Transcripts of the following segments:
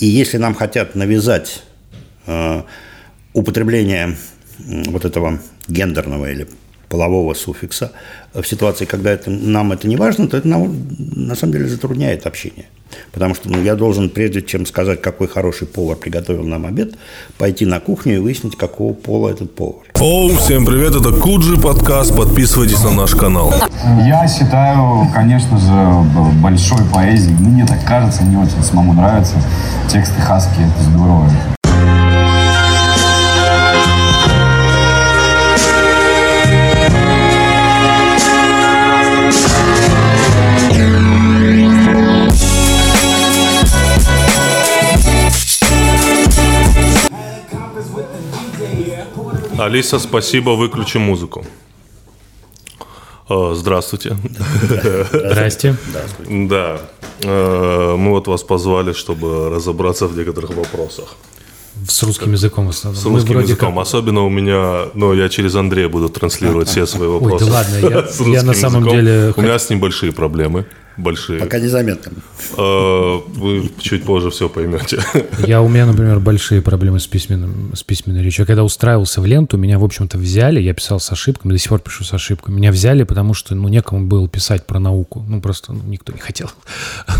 И если нам хотят навязать э, употребление вот этого гендерного или полового суффикса в ситуации, когда это, нам это не важно, то это нам, на самом деле затрудняет общение. Потому что ну, я должен, прежде чем сказать, какой хороший повар приготовил нам обед, пойти на кухню и выяснить, какого пола этот повар. Оу, всем привет, это Куджи подкаст, подписывайтесь на наш канал. Я считаю, конечно же, большой поэзией, мне так кажется, мне очень самому нравятся тексты Хаски, это здорово. Алиса, спасибо, выключи музыку. Э, Здравствуйте. Здрасте. Да. Э, Мы вот вас позвали, чтобы разобраться в некоторых вопросах. С русским языком в основном. С Мы русским вроде языком. как- Особенно у меня, ну, я через Андрея буду транслировать все свои вопросы. да ладно, я- я на самом языком. деле У меня с ним большие проблемы. Большие. Пока незаметно. Э, Вы чуть позже все поймете. Я, у меня, например, большие проблемы с, письменным, с письменной речью. Я Когда устраивался в ленту, меня, в общем-то, взяли, я писал с ошибками, до сих пор пишу с ошибками. Меня взяли, потому что, ну, некому было писать про науку. Ну, просто ну, никто не хотел.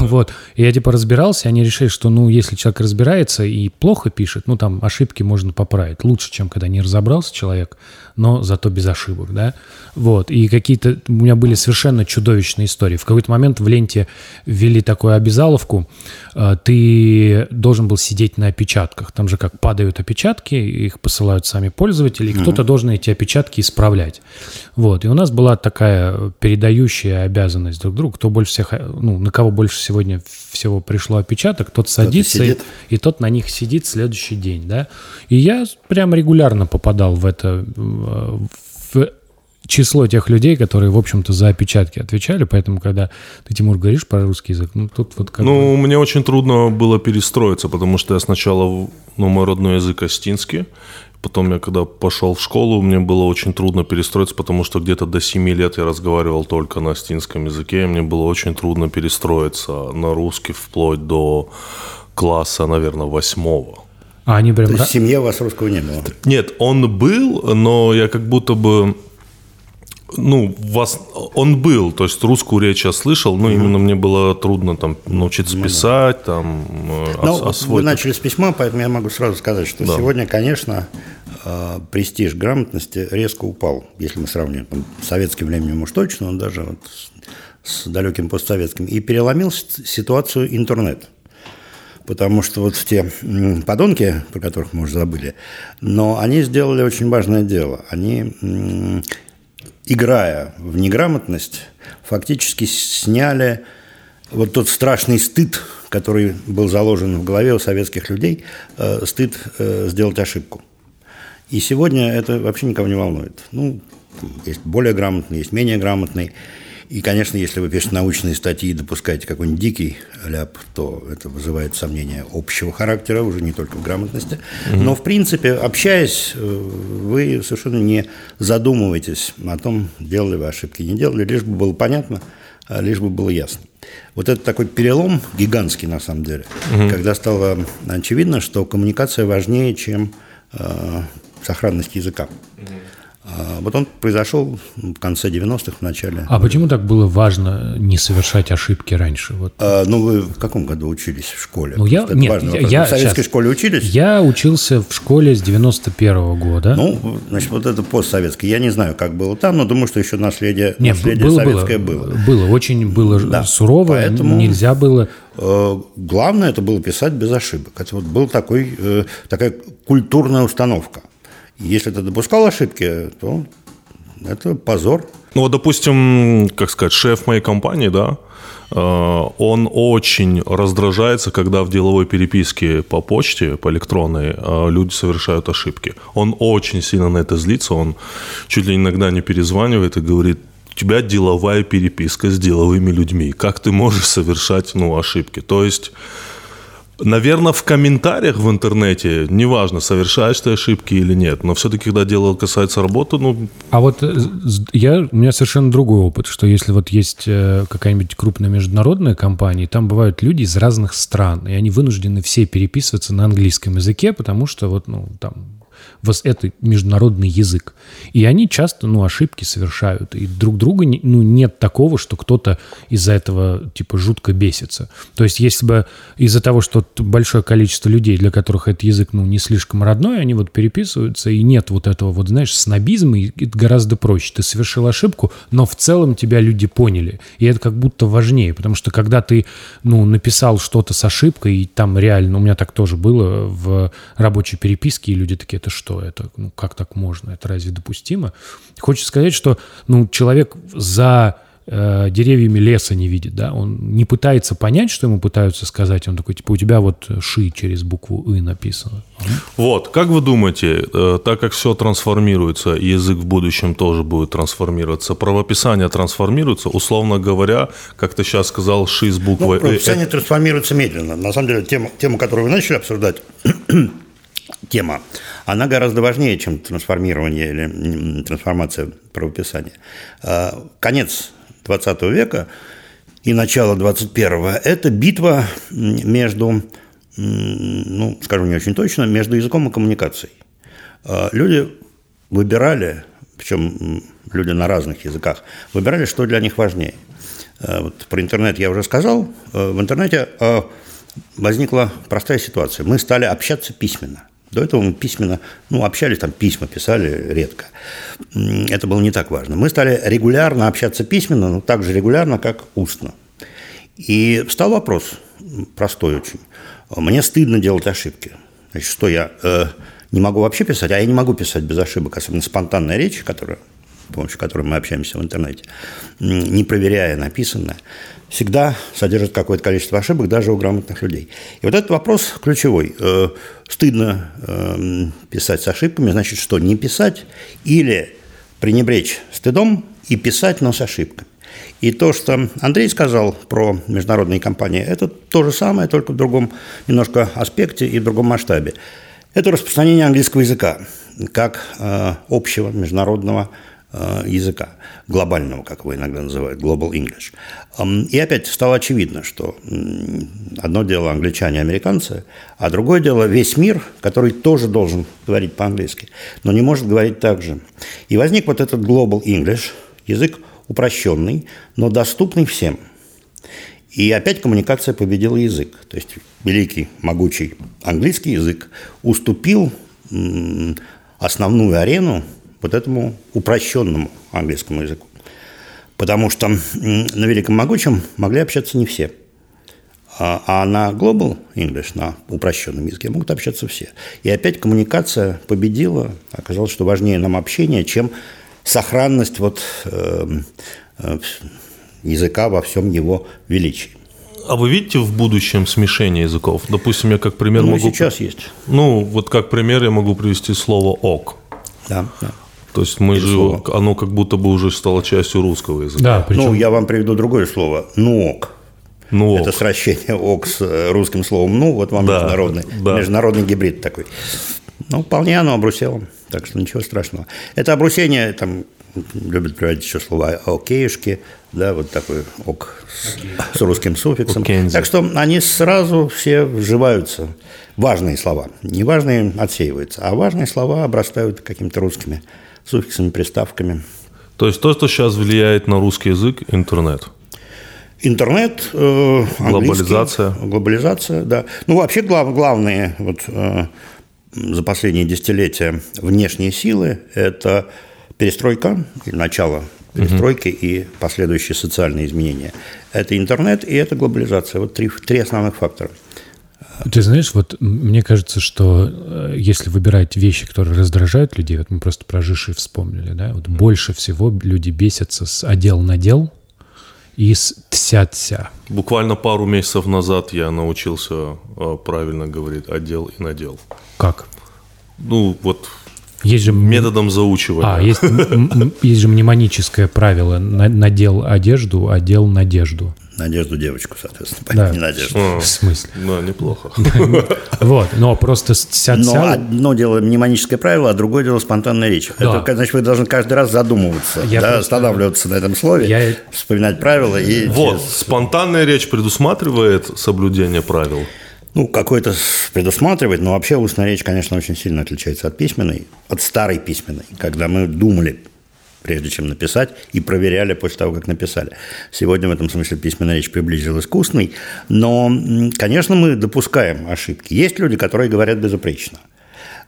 Вот. И я, типа, разбирался, и они решили, что, ну, если человек разбирается и плохо пишет, ну, там, ошибки можно поправить. Лучше, чем когда не разобрался человек, но зато без ошибок, да. Вот. И какие-то у меня были совершенно чудовищные истории. В какой-то момент в ленте ввели такую обязаловку, э, ты должен был сидеть на опечатках. Там же как падают опечатки, их посылают сами пользователи, и кто-то должен эти опечатки исправлять. Вот. И у нас была такая передающая обязанность друг другу, кто больше всех, ну, на кого больше сегодня всего пришло опечаток, тот садится и, сидит. и тот на них сидит следующий день, да. И я прям регулярно попадал в это, в число тех людей, которые, в общем-то, за опечатки отвечали, поэтому, когда ты, Тимур, говоришь про русский язык, ну, тут вот как бы... Ну, мне очень трудно было перестроиться, потому что я сначала, ну, мой родной язык астинский, потом я когда пошел в школу, мне было очень трудно перестроиться, потому что где-то до 7 лет я разговаривал только на астинском языке, и мне было очень трудно перестроиться на русский вплоть до класса, наверное, восьмого. А они прям... То есть в семье у вас русского не было. Нет, он был, но я как будто бы ну, вас, он был, то есть русскую речь я слышал, но именно мне было трудно там научиться писать, там э, Ну, ос- вы начали с письма, поэтому я могу сразу сказать, что Да. сегодня, конечно, э, престиж грамотности резко упал, если мы сравним там, с советским временем уж точно, но даже вот с, с далеким постсоветским. И переломил ситуацию интернет. Потому что вот те подонки, про которых мы уже забыли, но они сделали очень важное дело. Они, играя в неграмотность, фактически сняли вот тот страшный стыд, который был заложен в голове у советских людей, э, стыд э, сделать ошибку. И сегодня это вообще никого не волнует. Ну, есть более грамотный, есть менее грамотный. И, конечно, если вы пишете научные статьи и допускаете какой-нибудь дикий ляп, то это вызывает сомнения общего характера, уже не только в грамотности. Но, в принципе, общаясь, э, вы совершенно не задумываетесь о том, делали вы ошибки, не делали, лишь бы было понятно, а лишь бы было ясно. Вот это такой перелом гигантский, на самом деле, когда стало очевидно, что коммуникация важнее, чем э, сохранность языка. А Вот он произошел в конце 90-х, в начале. А почему так было важно не совершать ошибки раньше? Вот. А, ну, вы в каком году учились в школе? Ну, я, нет, важный я, я в советской щас. школе учились? Я учился в школе с 91 года. Ну, значит, вот это постсоветский. Я не знаю, как было там, но думаю, что еще наследие, Нет, наследие было, советское было, было. было. очень было Да. сурово, Поэтому- нельзя было... Э, Главное это было писать без ошибок. Это вот была такой, э, такая культурная установка. Если ты допускал ошибки, то это позор. Ну, вот, допустим, как сказать, шеф моей компании, да, э, он очень раздражается, когда в деловой переписке по почте, по электронной, э, люди совершают ошибки. Он очень сильно на это злится, он чуть ли иногда не перезванивает и говорит, у тебя деловая переписка с деловыми людьми, как ты можешь совершать, ну, ошибки? То есть Наверное, в комментариях в интернете, неважно, совершаешь ты ошибки или нет, но все-таки, когда дело касается работы, ну... А вот э, я, у меня совершенно другой опыт, что если вот есть э, какая-нибудь крупная международная компания, там бывают люди из разных стран, и они вынуждены все переписываться на английском языке, потому что вот, ну, там, вос- это международный язык. И они часто, ну, ошибки совершают. И друг друга, ну, нет такого, что кто-то из-за этого, типа, жутко бесится. То есть, если бы из-за того, что большое количество людей, для которых этот язык, ну, не слишком родной, они вот переписываются, и нет вот этого вот, знаешь, снобизма, и это гораздо проще. Ты совершил ошибку, но в целом тебя люди поняли. И это как будто важнее, потому что когда ты, ну, написал что-то с ошибкой, и там реально, у меня так тоже было в рабочей переписке, и люди такие, это что, это, ну, как так можно, это разве допустимо? Хочется сказать, что, ну, человек за э, деревьями леса не видит, да, он не пытается понять, что ему пытаются сказать, он такой, типа, у тебя вот «ши» через букву «ы» написано. Вот, как вы думаете, э, так как все трансформируется, и язык в будущем тоже будет трансформироваться, правописание трансформируется, условно говоря, как ты сейчас сказал, ши с Ну, буквой «э», правописание трансформируется медленно. На самом деле, тема, тему, которую вы начали обсуждать, тема, она гораздо важнее, чем трансформирование или трансформация правописания. А, Конец 20 века и начало 21 – это битва между, ну, скажу не очень точно, между языком и коммуникацией. А, Люди выбирали, причем люди на разных языках, выбирали, что для них важнее. Э, Вот про интернет я уже сказал. В интернете возникла простая ситуация. Мы стали общаться письменно. До этого мы письменно, ну, общались, там письма писали редко. Это было не так важно. Мы стали регулярно общаться письменно, но так же регулярно, как устно. И встал вопрос, простой очень. Мне стыдно делать ошибки. Значит, что я э, не могу вообще писать, а я не могу писать без ошибок, особенно спонтанная речь, которая, помощью которой мы общаемся в интернете, не проверяя написанное, всегда содержит какое-то количество ошибок даже у грамотных людей. И вот этот вопрос ключевой. Э, Стыдно э, писать с ошибками, значит, что не писать или пренебречь стыдом и писать, но с ошибками. И то, что Андрей сказал про международные компании, это то же самое, только в другом немножко аспекте и в другом масштабе. Это распространение английского языка как э, общего международного э, языка, глобального, как его иногда называют, global English. И опять стало очевидно, что одно дело англичане, американцы, а другое дело весь мир, который тоже должен говорить по-английски, но не может говорить так же. И возник вот этот global English, язык упрощенный, но доступный всем. И опять коммуникация победила язык. То есть великий, могучий английский язык уступил основную арену вот этому упрощенному английскому языку. Потому что на великом могучем могли общаться не все. А, а на Global English, на упрощенном языке, могут общаться все. И опять коммуникация победила. Оказалось, что важнее нам общение, чем сохранность вот, э, э, языка во всем его величии. А вы видите в будущем смешение языков? Допустим, я как пример Ну, могу... сейчас есть. Ну, вот как пример я могу привести слово «ок». Да, да. То есть мы же, слово. оно как будто бы уже стало частью русского языка. Да, причем... Ну, я вам приведу другое слово. «Нуок». Ну, Это сращение «ок» с э, русским словом «ну». Вот вам Да, международный, да. международный гибрид такой. Ну, вполне оно обрусело. Так что ничего страшного. Это обрусение, там любят приводить еще слова «окейшки», да, вот такой «ок» с, с русским суффиксом. Окейнзи. Так что они сразу все вживаются. Важные слова. Неважные отсеиваются, а важные слова обрастают какими-то русскими суффиксами, приставками. То есть то, что сейчас влияет на русский язык, интернет. Интернет, э, Глобализация. глобализация, да. Ну вообще глав, главные вот э, за последние десятилетия внешние силы – это перестройка, начало перестройки и последующие социальные изменения. Это интернет и это глобализация. Вот три, три основных фактора. Ты знаешь, вот мне кажется, что э, если выбирать вещи, которые раздражают людей, вот мы просто про Жиши вспомнили, да, вот больше всего люди бесятся с одел надел и с тся-тся. Буквально пару месяцев назад я научился э, правильно говорить «отдел» и «надел». Как? Ну, вот Есть же методом заучивания. А, есть, есть же мнемоническое правило. На- Надел одежду, одел надежду. Надежду девочку, соответственно, Да. не Надежду. В смысле? Да, неплохо. Вот, но просто Но одно дело мнемоническое правило, а другое дело спонтанная речь. Да. Это, значит, вы должны каждый раз задумываться, останавливаться на этом слове, вспоминать правила и Вот, спонтанная речь предусматривает соблюдение правил. ну, какой-то предусматривать, но вообще устная речь, конечно, очень сильно отличается от письменной, от старой письменной, когда мы думали, прежде чем написать, и проверяли после того, как написали. Сегодня в этом смысле письменная речь приблизилась к устной, но, конечно, мы допускаем ошибки. Есть люди, которые говорят безупречно,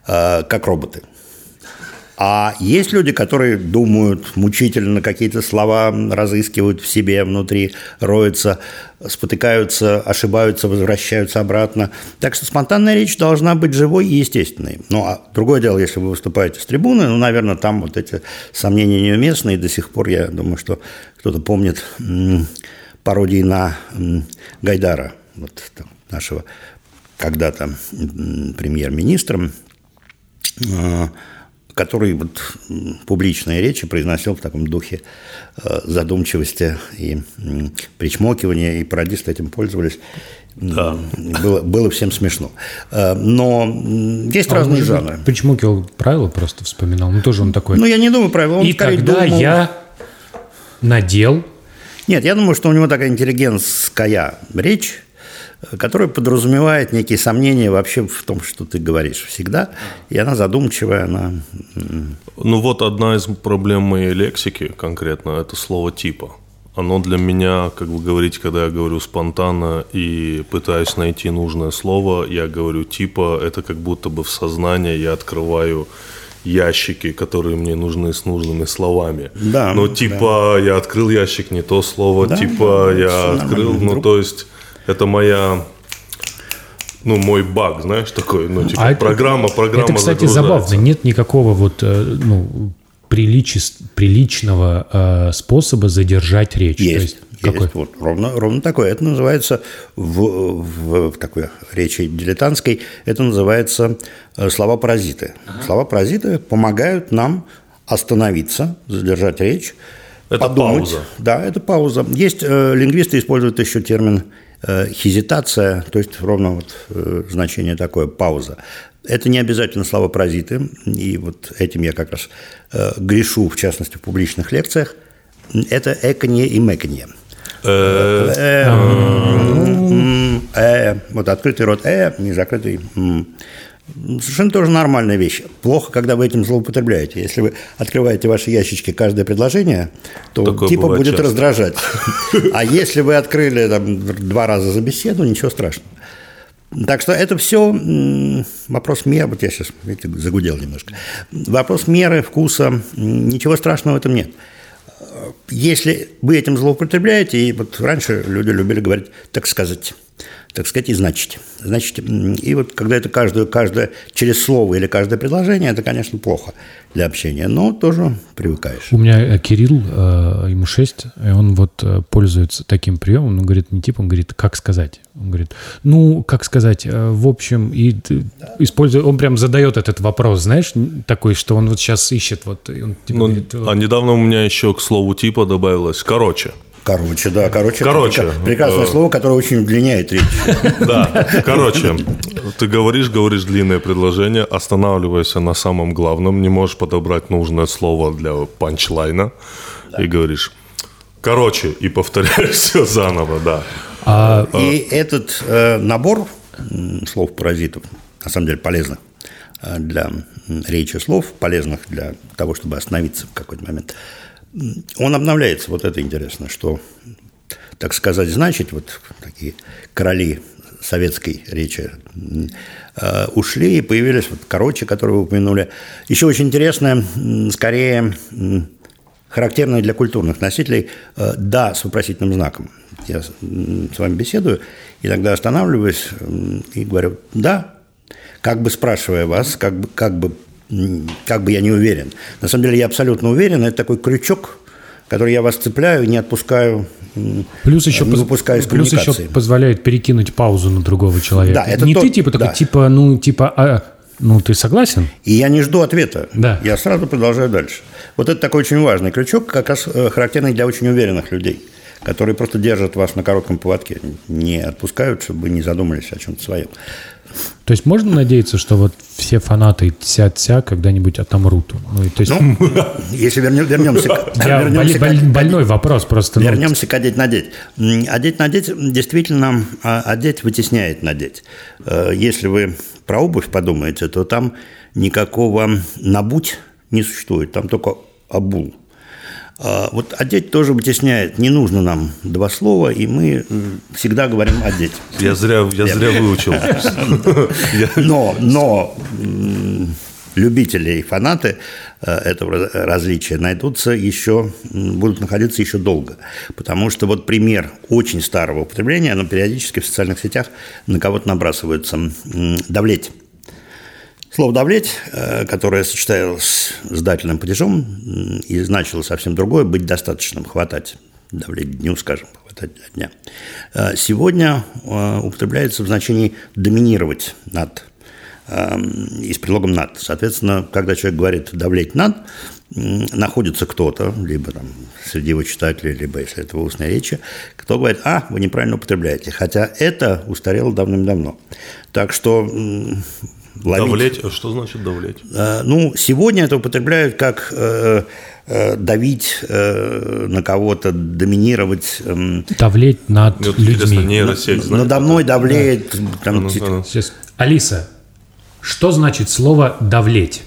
э, как роботы. А есть люди, которые думают мучительно, какие-то слова разыскивают в себе внутри, роются, спотыкаются, ошибаются, возвращаются обратно. Так что спонтанная речь должна быть живой и естественной. Ну, а другое дело, если вы выступаете с трибуны, ну, наверное, там вот эти сомнения неуместны, и до сих пор, я думаю, что кто-то помнит пародии на Гайдара, вот нашего когда-то премьер-министром, э, который вот публичные речи произносил в таком духе э, задумчивости и причмокивания, и пародисты этим пользовались. Да. Было, было всем смешно. Э, Но есть А он, разные быть, жанры. Причмокивал правила просто вспоминал. Ну, тоже он такой. Ну, я не думаю правильно. Он и скорее когда думал- я надел Нет, я думаю, что у него такая интеллигентская речь, которая подразумевает некие сомнения вообще в том, что ты говоришь всегда. И она задумчивая, она... Ну вот одна из проблем моей лексики конкретно – это слово «типа». Оно для меня, как вы говорите, когда я говорю спонтанно и пытаюсь найти нужное слово, я говорю «типа», это как будто бы в сознании я открываю ящики, которые мне нужны с нужными словами. Да, Но типа я открыл ящик, не то слово, Да, типа да, я открыл, ну то есть это моя, ну мой баг, знаешь, такой, ну типа А это- программа, программа Это, кстати, забавно. Нет никакого вот, э, ну, приличес- приличного э, способа задержать речь. То Есть, есть есть. какой? Вот, ровно, ровно такое. Это называется в, в, в такой речи дилетантской, это называется э, слова-паразиты. Слова-паразиты помогают нам остановиться, задержать речь, Это подумать. пауза. Да, это пауза. Есть э, лингвисты используют еще термин хезитация, то есть ровно вот э, значение такое пауза. Это не обязательно слова паразиты, и вот этим я как раз э, грешу, в частности, в публичных лекциях. Это эканье и мэканье. Э, Э, м, э, вот открытый рот э, не закрытый м. Совершенно тоже нормальная вещь. Плохо, когда вы этим злоупотребляете. Если вы открываете ваши ящички каждое предложение, то Такое типа будет часто. раздражать. А если вы открыли там, два раза за беседу, ничего страшного. Так что это все вопрос меры. Вот я сейчас видите, загудел немножко. Вопрос меры, вкуса. Ничего страшного в этом нет. Если вы этим злоупотребляете, и вот раньше люди любили говорить, так сказать, так сказать, и значить. Значит, и вот когда это каждое, каждое через слово или каждое предложение, это, конечно, плохо для общения, но тоже привыкаешь. У меня э, Кирилл, э, ему 6, и он вот э, пользуется таким приемом, он говорит не типа, он говорит, как сказать. Он говорит, ну, как сказать, в общем, и ты использует, он прям задает этот вопрос, знаешь, такой, что он вот сейчас ищет, вот, он типа ну, говорит, вот, а недавно у меня еще к слову типа добавилось «короче». Короче, да, короче. Короче, это прекрасное э, слово, которое очень удлиняет речь. Да, короче, ты говоришь, говоришь длинное предложение, останавливаешься на самом главном, не можешь подобрать нужное слово для панчлайна и говоришь «короче» и повторяешь все заново, да. а И этот э, набор слов-паразитов, на самом деле полезных э, для речи слов, полезных для того, чтобы остановиться в какой-то момент, он обновляется. Вот это интересно, что, так сказать, значит, вот такие короли советской речи э, ушли и появились вот короче, которые вы упомянули. Еще очень интересное, м, скорее, характерное для культурных носителей э, «да» с вопросительным знаком. Я с вами беседую, иногда останавливаюсь и говорю «да», как бы спрашивая вас, как бы, как бы, как бы я не уверен. На самом деле я абсолютно уверен, это такой крючок, который я вас цепляю не отпускаю, плюс еще, не выпускаю из плюс еще позволяет перекинуть паузу на другого человека. Да, это не тот- ты типа такой, да. типа, ну, типа, а, ну, ты согласен? И я не жду ответа. Да. Я сразу продолжаю дальше. Вот это такой очень важный крючок, как раз э, характерный для очень уверенных людей, которые просто держат вас на коротком поводке, не отпускают, чтобы вы не задумались о чем-то своем. То есть можно надеяться, что вот все фанаты тся-тся когда-нибудь отомрут? Ну, и то есть... Ну, если вернем, вернемся, Я, вернемся боль- боль- больной вопрос просто. ну, Вернемся к одеть надеть. М, Одеть надеть действительно а, одеть вытесняет надеть. Э, Если вы про обувь подумаете, то там никакого набуть не существует, там только обул. А Вот одеть тоже вытесняет. Не нужно нам два слова, и мы всегда говорим одеть. Я зря, я зря выучил. Но, но любители и фанаты э, этого раз- различия найдутся еще, будут находиться еще долго. Потому что вот пример очень старого употребления, оно периодически в социальных сетях на кого-то набрасывается. Давлеть. Слово «давлеть», э, которое сочеталось с дательным падежом и значило совсем другое – быть достаточным, хватать. Давлеть дню, скажем, хватать дня. Э, Сегодня э, употребляется в значении «доминировать над» и с предлогом «над». Соответственно, когда человек говорит «давлеть над», находится кто-то, либо там среди его читателей, либо, если это в устной речи, кто говорит, а, вы неправильно употребляете. Хотя это устарело давным-давно. Так что ловить- Давлеть, а что значит давлеть? Э, Ну, сегодня это употребляют как э, э, давить э, на кого-то, доминировать. эм, Давлеть над вот интересно, людьми. нейросеть знает? Надо мной давлеет. там, А ну, ти- а ну. Сейчас. Алиса, что значит слово «давлеть»?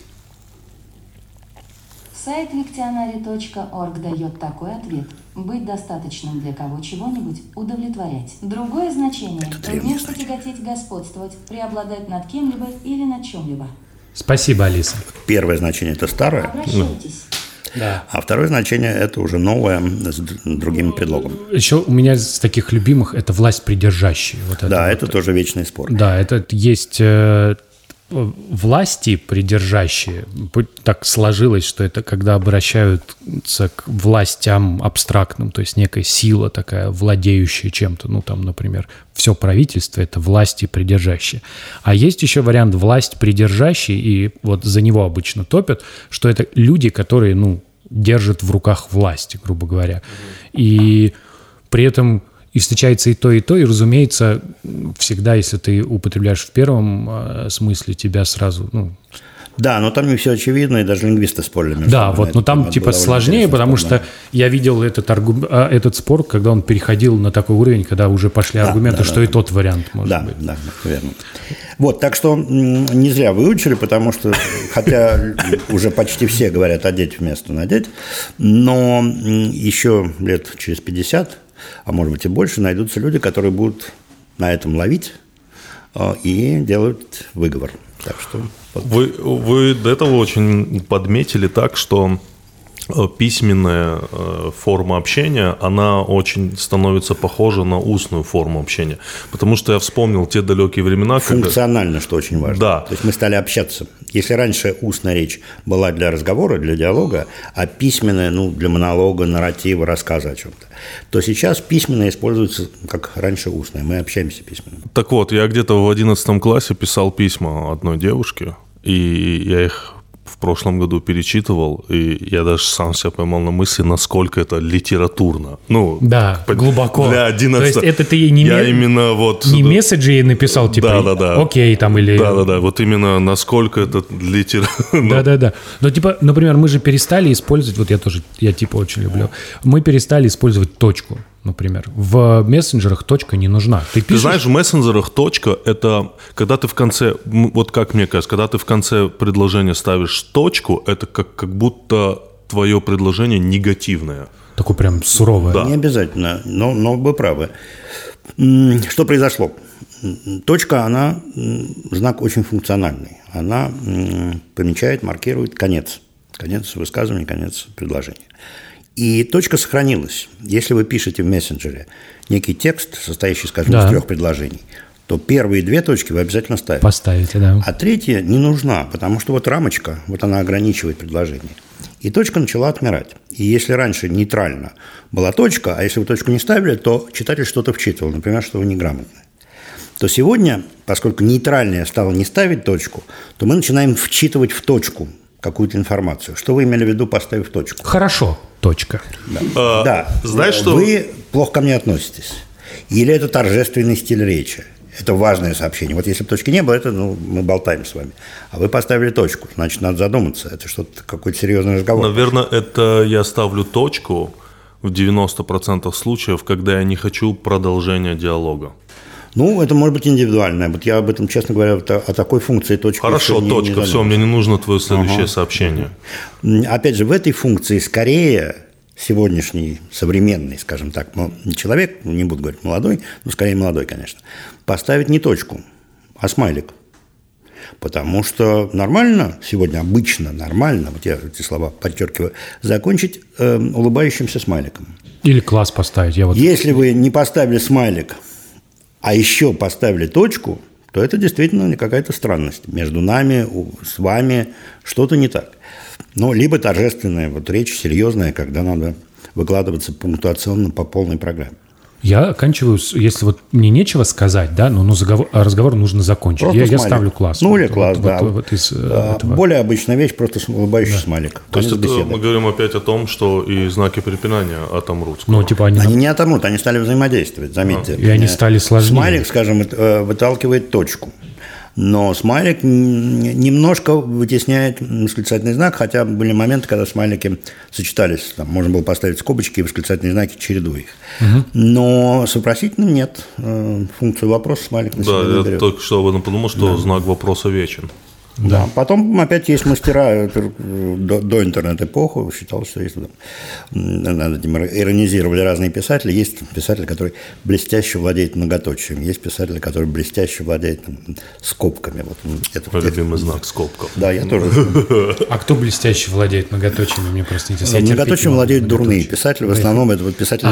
Сайт виктионари.орг дает такой ответ. Быть достаточным для кого чего-нибудь, удовлетворять. Другое значение – вместо тяготеть, господствовать, преобладать над кем-либо или над чем-либо. Спасибо, Алиса. Первое значение – это старое, Обращайтесь. Да. а второе значение – это уже новое с другим предлогом. Еще у меня из таких любимых это власть придержащие. Вот это Да, вот. это тоже вечный спор. Да, это есть э, власти придержащие. Так сложилось, что это когда обращаются к властям абстрактным, то есть некая сила такая, владеющая чем-то. Ну, там, например, все правительство – это власти придержащие. А есть еще вариант власть придержащие, и вот за него обычно топят, что это люди, которые, ну, держат в руках власть, грубо говоря. И при этом и встречается и то, и то, и, разумеется, всегда, если ты употребляешь в первом э, смысле, тебя сразу, ну, Да, но там не все очевидно, и даже лингвисты спорили да, вот, но там типа сложнее, потому спор, что да. я видел этот, аргу- а, этот спор, когда он переходил на такой уровень, когда уже пошли Да, аргументы, да, что да, и да. тот вариант может Да, быть. да, верно. Вот, так что не зря выучили, потому что, хотя уже почти все говорят одеть вместо надеть, но еще лет через 50, а может быть и больше, найдутся люди, которые будут на этом ловить э, и делают выговор. Так что. Вы, вы до этого очень подметили так, что письменная э, форма общения, она очень становится похожа на устную форму общения. Потому что я вспомнил те далекие времена, когда... Функционально, что очень важно. Да. То есть мы стали общаться. Если раньше устная речь была для разговора, для диалога, а письменная, ну, для монолога, нарратива, рассказа о чем-то, то сейчас письменная используется, как раньше устная. Мы общаемся письменно. Так вот, я где-то в 11 классе писал письма одной девушке, и я их в прошлом году перечитывал, и я даже сам себя поймал на мысли, насколько это литературно. Ну, Да, по- глубоко. Для 11 То есть это ты ей не Я ме- именно вот... Не месседжи ей написал, типа, Да-да-да. окей, там, или... Да-да-да, вот именно насколько это литературно. Да-да-да. Но, типа, например, мы же перестали использовать, вот я тоже, я типа очень люблю, мы перестали использовать точку, например. В мессенджерах точка не нужна. Ты Ты пишешь... знаешь, в мессенджерах точка – это когда ты в конце, вот как мне кажется, когда ты в конце предложения ставишь точку, это как, как будто твое предложение негативное. Такое прям суровое. Да. Не обязательно, но, но вы правы. Что произошло? Точка, она знак очень функциональный. Она помечает, маркирует конец. Конец высказывания, конец предложения. И точка сохранилась. Если вы пишете в мессенджере некий текст, состоящий, скажем, Да. из трех предложений, то первые две точки вы обязательно ставите. Поставите, да. А третья не нужна, потому что вот рамочка, вот она ограничивает предложение. И точка начала отмирать. И если раньше нейтрально была точка, а если вы точку не ставили, то читатель что-то вчитывал, например, что вы неграмотны. То сегодня, поскольку нейтральнее стало не ставить точку, то мы начинаем вчитывать в точку какую-то информацию. Что вы имели в виду, поставив точку? Хорошо. Точка. А, Да. знаешь, что- Вы плохо ко мне относитесь. Или это торжественный стиль речи. Это важное сообщение. Вот если бы точки не было, это ну, мы болтаем с вами. А вы поставили точку, значит, надо задуматься. Это что-то какой-то серьезный разговор. Наверное, это я ставлю точку в 90% случаев, когда я не хочу продолжения диалога. Ну, это может быть индивидуально. Вот я об этом, честно говоря, вот о, о такой функции точки. Хорошо, не- не точка, все, задумывался. мне не нужно твое следующее сообщение. М, Опять же, в этой функции скорее сегодняшний современный, скажем так, человек, ну, не буду говорить молодой, но скорее молодой, конечно, поставить не точку, а смайлик. Потому что нормально, сегодня обычно нормально, вот я эти слова подчеркиваю, закончить э, улыбающимся смайликом. Или класс поставить. Я вот Если вы не поставили смайлик, а еще поставили точку, то это действительно какая-то странность. Между нами, с вами что-то не так. Ну, либо торжественная вот речь, серьезная, когда надо выкладываться пунктуационно по полной программе. Я оканчиваю, если вот мне нечего сказать, да, ну, ну заговор, а разговор нужно закончить. Просто Я, я ставлю класс. Ну, или Вот- класс, вот- да. вот- вот из, А, этого. Более обычная вещь, просто улыбающий смайлик. То есть это беседы. мы говорим опять о том, что и знаки препинания отомрут. Ну, типа они... Они не отомрут, они стали взаимодействовать, заметьте. И они Э, стали сложнее. Смайлик, скажем, э, выталкивает точку. Но смайлик немножко вытесняет восклицательный знак, хотя были моменты, когда смайлики сочетались. Там можно было поставить скобочки и восклицательные знаки, чередуя их. Но с вопросительным нет. Э, Функцию вопроса смайлик на себя Да, не я берет. только что об этом подумал, что знак вопроса вечен. Да. Потом опять есть мастера это, э, до, до интернет-эпохи. Считал, что там, м, над этим иронизировали разные писатели, есть писатель, который блестяще владеет многоточием, есть писатель, который блестяще владеет там, скобками. Вот, это, Мой любимый знак скобков. Да, я тоже. А кто блестяще владеет многоточиями, мне просто интересно. Многоточием владеют дурные писатели. В основном это вот писатели,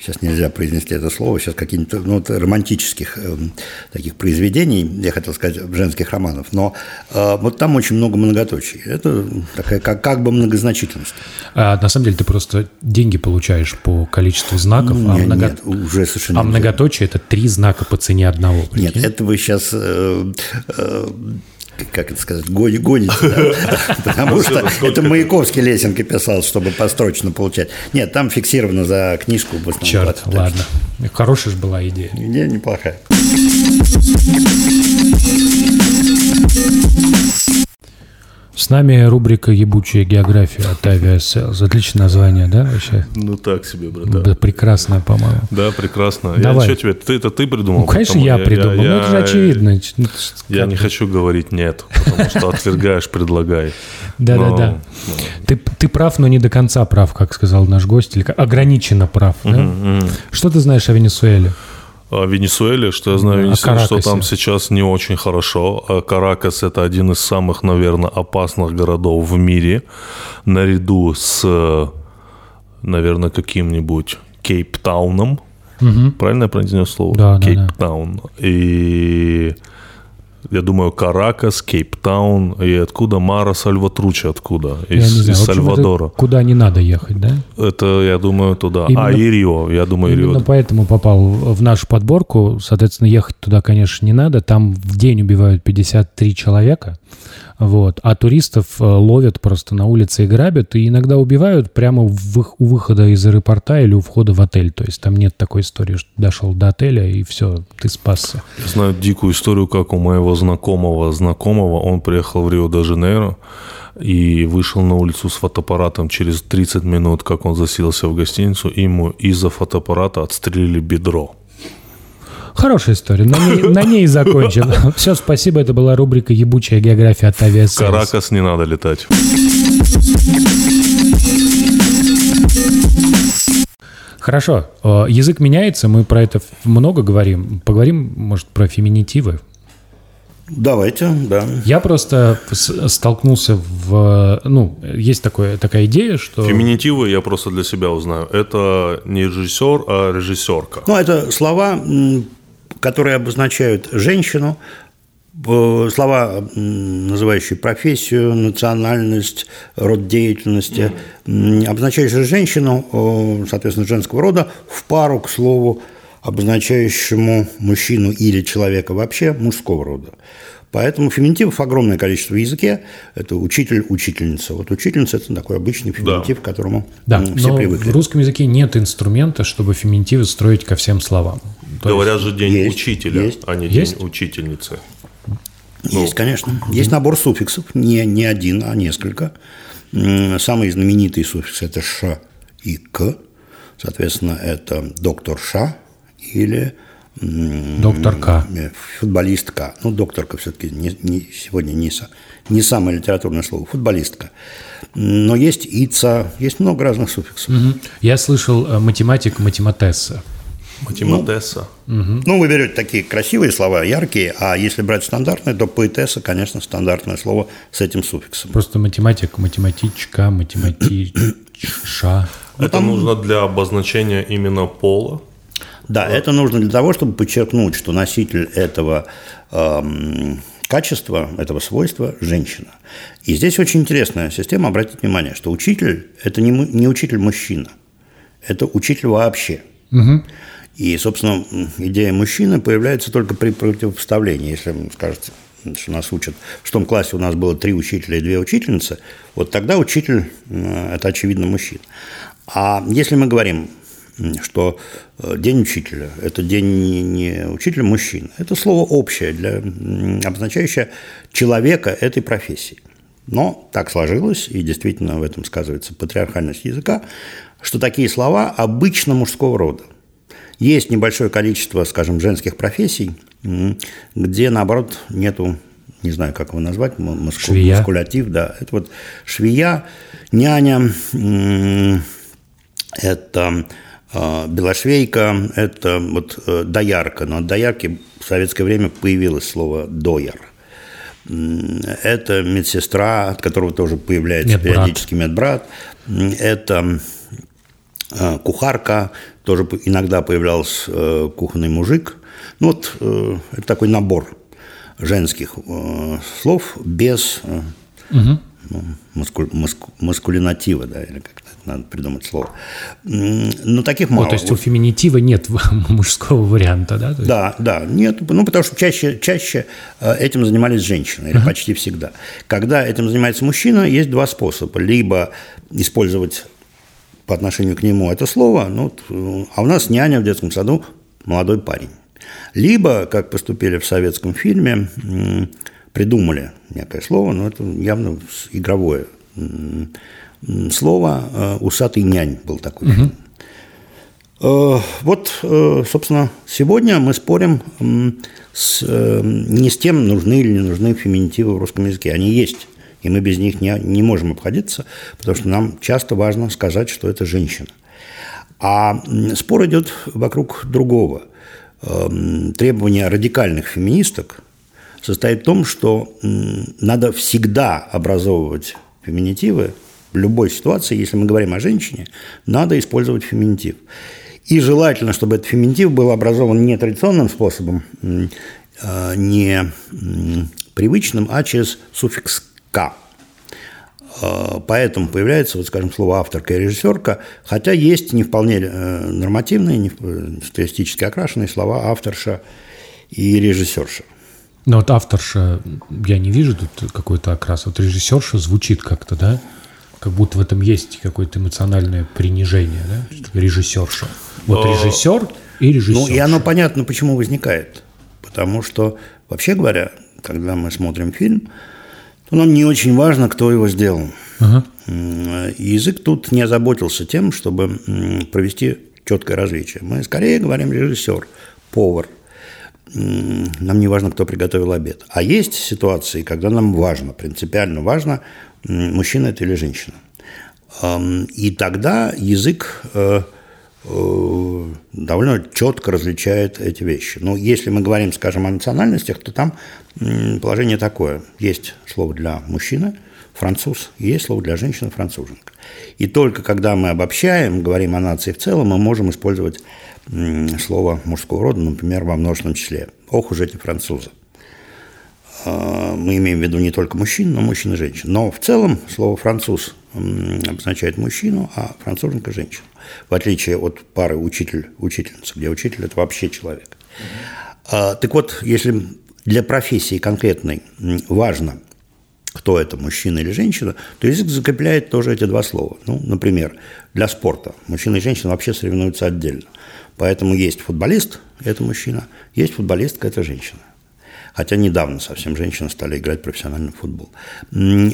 сейчас нельзя произнести это слово, сейчас какие-нибудь ну, романтических эм, таких произведений, я хотел сказать, женских романов, но э, вот там очень много многоточий. Это такая как, как бы многозначительность. А, на самом деле ты просто деньги получаешь по количеству знаков, а, Нет, много- нет, уже совершенно а многоточие это три знака по цене одного. Нет, это вы сейчас, как это сказать, гони- гоните, да? потому что это Маяковский лесенкой писал, чтобы построчно получать. Нет, там фиксировано за книжку. Черт, ладно. Хорошая же была идея. Не, неплохая. С нами рубрика «Ебучая география» от Aviasales. Отличное название, да, вообще? Ну так себе, братан. Да, прекрасное, по-моему. Да, прекрасно. Давай. Я, что тебе, ты, это ты придумал? Ну, конечно, Потому я придумал. Ну, это же я- очевидно. Ну, Я как- не хочу говорить нет, потому что отвергаешь, предлагай. Да-да-да. Но, Ты, ты прав, но не до конца прав, как сказал наш гость, или ограниченно прав. да? Что ты знаешь о Венесуэле? О Венесуэле, что я знаю, О Венесуэле, что там сейчас не очень хорошо. А Каракас – это один из самых, наверное, опасных городов в мире, наряду с, наверное, каким-нибудь Кейптауном. Правильно я произнес слово? Да, да, да. Кейптаун. И я думаю, Каракас, Кейптаун, и откуда Мара Сальватруча, откуда? Я не Из, знаю. из общем, это Сальвадора. Куда не надо ехать, да? Это, я думаю, туда. Именно- А, и Рио, я думаю, Рио. Именно поэтому попал в нашу подборку. Соответственно, ехать туда, конечно, не надо. Там в день убивают 53 человека. Вот. А туристов э, ловят просто на улице и грабят. И иногда убивают прямо в у выхода из аэропорта или у входа в отель. То есть там нет такой истории, что дошел до отеля и все, ты спасся. Я знаю дикую историю, как у моего знакомого знакомого, он приехал в Рио-де-Жанейро и вышел на улицу с фотоаппаратом через 30 минут, как он заселился в гостиницу, ему из-за фотоаппарата отстрелили бедро. Хорошая история. На ней, на ней закончим. Все, спасибо. Это была рубрика «Ебучая география» от Aviasales. Каракас не надо летать. Хорошо. Э, Язык меняется, мы про это много говорим. Поговорим, может, про феминитивы. Давайте, да. Я просто столкнулся в... Ну, есть такое, такая идея, что... Феминитивы я просто для себя узнаю. Это не режиссер, а режиссерка. Ну, это слова, которые обозначают женщину, э, слова, называющие профессию, национальность, род деятельности, обозначающие женщину, э, соответственно, женского рода, в пару к слову обозначающему мужчину или человека вообще мужского рода. Поэтому феминитивов огромное количество в языке. Это учитель, учительница. Вот учительница – это такой обычный феминитив, Да. к которому Да, м, все но привыкли. в русском языке нет инструмента, чтобы феминитивы строить ко всем словам. То Говорят же день есть, учителя, есть. а не Есть? день учительницы. Есть, конечно. Есть набор суффиксов, не, не один, а несколько. Самый знаменитый суффикс – это «ш» и «к». Соответственно, это доктор Ша или Доктор К. э, футболистка. Ну, докторка все-таки не, не- сегодня не, не самое литературное слово, футболистка. Но есть ица, есть много разных суффиксов. Мгм. Я слышал э, математик математесса. Математесса. Ну, вы берете такие красивые слова, яркие, а если брать стандартные, то поэтесса, конечно, стандартное слово с этим суффиксом. Просто математик, математичка, математичша. Это нужно для обозначения именно пола. Да, это нужно для того, чтобы подчеркнуть, что носитель этого эм, качества, этого свойства – женщина. И здесь очень интересная система. Обратите внимание, что учитель – это не, не учитель-мужчина, это учитель вообще. И, собственно, идея мужчины появляется только при противопоставлении. Если скажете, что нас учат, в шестом классе у нас было три учителя и две учительницы, вот тогда учитель м, – это, очевидно, мужчина. А если мы говорим, что э, день учителя – это день не, учителя мужчина, это слово общее, для, обозначающее человека этой профессии. Но так сложилось, и действительно в этом сказывается патриархальность языка, что такие слова обычно мужского рода. Есть небольшое количество, скажем, женских профессий, где, наоборот, нету, не знаю, как его назвать, м- муску- Швея. мускулятив, да. Это вот швея, няня, это белошвейка, это вот э, доярка. Но от доярки в советское время появилось слово «дояр». Это медсестра, от которого тоже появляется Медбрат. периодически медбрат. Это э, кухарка, тоже иногда появлялся э, кухонный мужик. Ну вот э, это такой набор женских слов без маску- маскулинатива, да, или как это надо придумать слово. Но таких мало. Ну, то есть у феминитива нет мужского варианта, да? Есть- Да, да, нет, ну потому что чаще, чаще э, этим занимались женщины, или почти всегда. Когда этим занимается мужчина, есть два способа. Либо использовать по отношению к нему это слово, ну, э, а у нас няня в детском саду молодой парень. Либо, как поступили в советском фильме, придумали некое слово, но это явно игровое слово э, «усатый нянь» был такой. Э, Вот, э, собственно, сегодня мы спорим с, не с тем, нужны или не нужны феминитивы в русском языке. Они есть, и мы без них не, не можем обходиться, потому что нам часто важно сказать, что это женщина. А спор идет вокруг другого. Требование радикальных феминисток состоит в том, что надо всегда образовывать феминитивы в любой ситуации, если мы говорим о женщине, надо использовать феминитив. И желательно, чтобы этот феминитив был образован не традиционным способом, э, не привычным, а через суффикс «к». Э, Поэтому появляется, вот, скажем, слово авторка и режиссерка, хотя есть не вполне э, нормативные, не в- стилистически окрашенные слова авторша и режиссерша. Но вот авторша, я не вижу тут какой-то окрас. Вот режиссерша звучит как-то, да? Как будто в этом есть какое-то эмоциональное принижение, да? Режиссерша. Вот Но- режиссер и режиссер. Ну, и оно понятно, почему возникает. Потому что, вообще говоря, когда мы смотрим фильм, то нам не очень важно, кто его сделал. Ага. Язык тут не озаботился тем, чтобы провести четкое различие. Мы скорее говорим режиссер, повар. Нам не важно, кто приготовил обед. А есть ситуации, когда нам важно, принципиально важно, мужчина это или женщина. И тогда язык э, э, довольно четко различает эти вещи. Но если мы говорим, скажем, о национальностях, то там положение такое. Есть слово для мужчины – француз, есть слово для женщины – француженка. И только когда мы обобщаем, говорим о нации в целом, мы можем использовать слово мужского рода, например, во множественном числе. Ох уж эти французы. А, мы имеем в виду не только мужчин, но мужчин и женщин. Но в целом слово «француз» обозначает мужчину, а француженка – женщину. В отличие от пары учитель-учительница, где учитель – это вообще человек. А, так вот, если для профессии конкретной важно, кто это, мужчина или женщина, то язык закрепляет тоже эти два слова. Ну, например, для спорта мужчина и женщина вообще соревнуются отдельно. Поэтому есть футболист – это мужчина, есть футболистка – это женщина. Хотя недавно совсем женщины стали играть в профессиональный футбол.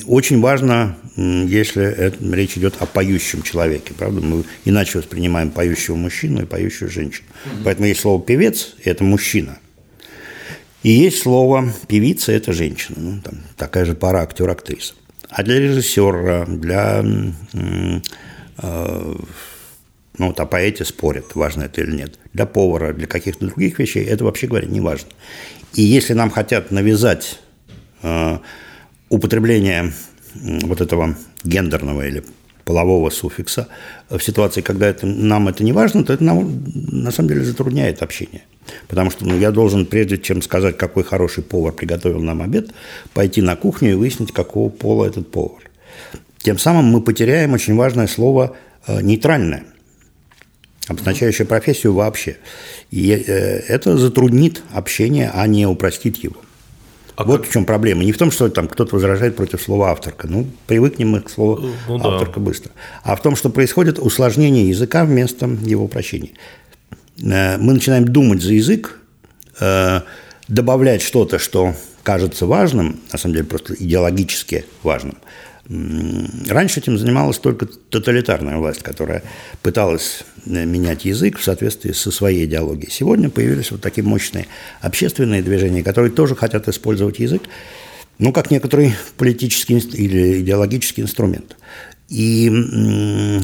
Очень важно, если это, речь идет о поющем человеке. Правда, мы иначе воспринимаем поющего мужчину и поющую женщину. Поэтому есть слово «певец» – это мужчина. И есть слово «певица» – это женщина. Ну, там, такая же пара актер-актриса. А для режиссера, для э, ну, вот о поэте спорят, важно это или нет. Для повара, для каких-то других вещей это, вообще говоря, не важно. И если нам хотят навязать э, употребление вот этого гендерного или полового суффикса в ситуации, когда это, нам это не важно, то это нам на самом деле затрудняет общение. Потому что ну, я должен, прежде чем сказать, какой хороший повар приготовил нам обед, пойти на кухню и выяснить, какого пола этот повар. Тем самым мы потеряем очень важное слово э, нейтральное – обозначающая профессию вообще. И э, это затруднит общение, а не упростит его. А вот как? в чем проблема. Не в том, что там кто-то возражает против слова авторка. Ну, привыкнем мы к слову ну, авторка да. быстро. А в том, что происходит усложнение языка вместо его упрощения. Э, мы начинаем думать за язык, э, добавлять что-то, что кажется важным, на самом деле просто идеологически важным, Раньше этим занималась только тоталитарная власть, которая пыталась э, менять язык в соответствии со своей идеологией. Сегодня появились вот такие мощные общественные движения, которые тоже хотят использовать язык, ну, как некоторый политический или идеологический инструмент. И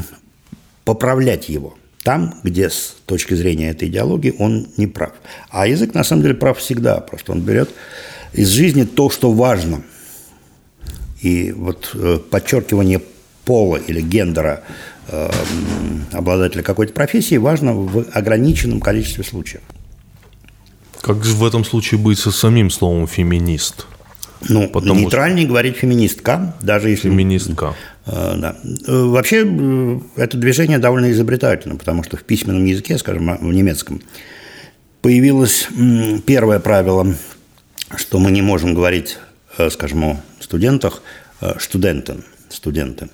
поправлять его там, где с точки зрения этой идеологии он не прав. А язык, на самом деле, прав всегда. Просто он берет из жизни то, что важно – и вот э, подчеркивание пола или гендера э, обладателя какой-то профессии важно в ограниченном количестве случаев. Как же в этом случае быть со самим словом «феминист»? Ну, Потому нейтральнее что... говорить «феминистка», даже если... Феминистка. Э, да. Вообще, это движение довольно изобретательно, потому что в письменном языке, скажем, а, в немецком, появилось первое правило, что мы не можем говорить, скажем, студентах студентен, студенты.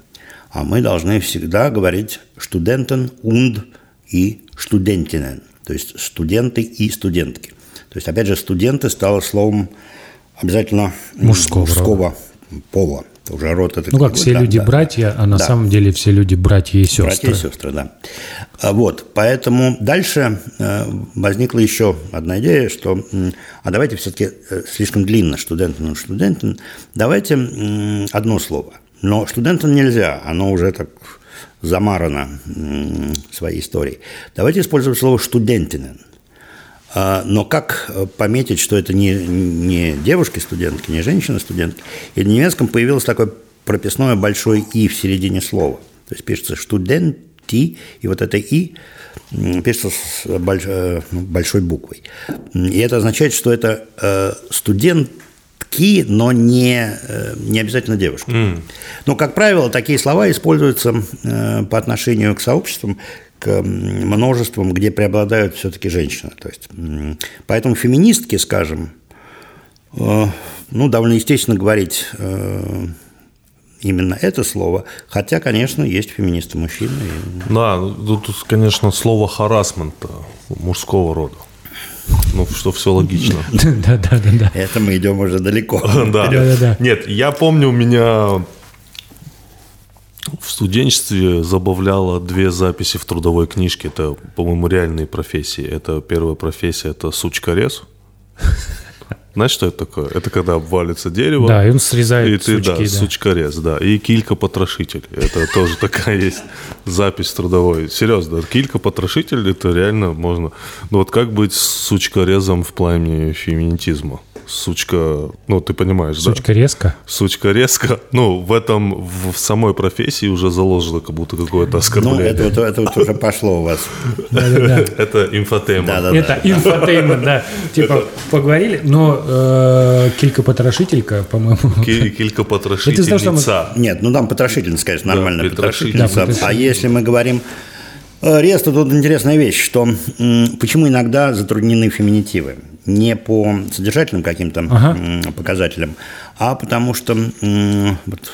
А мы должны всегда говорить студентен und и студентинен, то есть студенты и студентки. То есть, опять же, студенты стало словом обязательно мужского, мужского пола. Уже род это ну как, все да, люди да, братья, а на да. самом деле все люди братья и сестры. Братья и сестры, да. А вот, поэтому дальше э, возникла еще одна идея, что, а давайте все-таки э, слишком длинно студентен, студентен, давайте одно слово. Но студентен нельзя, оно уже так замарано своей историей. Давайте использовать слово студентинен. А, но как э, пометить, что это не, не девушки-студентки, не женщины-студентки? И в немецком появилось такое прописное большое «и» в середине слова. То есть пишется «студенти», и вот это «и» пишется с э, ну, большой буквой. И это означает, что это э, студентки, но не, не обязательно девушки. Mm. Но, как правило, такие слова используются по отношению к сообществам, к множествам, где преобладают все-таки женщины. То есть, поэтому феминистки, скажем, э, ну, довольно естественно говорить э, именно это слово, хотя, конечно, есть феминисты-мужчины. Да, тут, конечно, слово харасмент мужского рода. Ну, что все логично. Да, да, да, да. Это мы идем уже далеко. Да, да, да. Нет, я помню, у меня в студенчестве забавляло две записи в трудовой книжке. Это, по-моему, реальные профессии. Это первая профессия – это сучкорез. Знаешь, что это такое? Это когда обвалится дерево. Да, и он срезает и ты, сучки, да, да. сучкорез, да. И килька-потрошитель. Это тоже такая есть запись трудовой. Серьезно, килька-потрошитель, это реально можно... Ну вот как быть сучкорезом в плане феминитизма? Сучка, ну, ты понимаешь, сучка да? Сучка резко? Сучка резко. Ну, в этом, в самой профессии уже заложено как будто какое-то оскорбление. Ну, это, это, это уже пошло у вас. Это инфотейнмент. Это инфотейнмент, да. Типа, поговорили, но э, по-моему. Килька знаешь, что мы- потрошительница. Нет, ну там потрошительница, конечно, нормальная потрошительница. а если мы говорим э, Рез, то тут интересная вещь, что почему иногда затруднены феминитивы. Не по содержательным каким-то Ага. показателям, а потому что вот,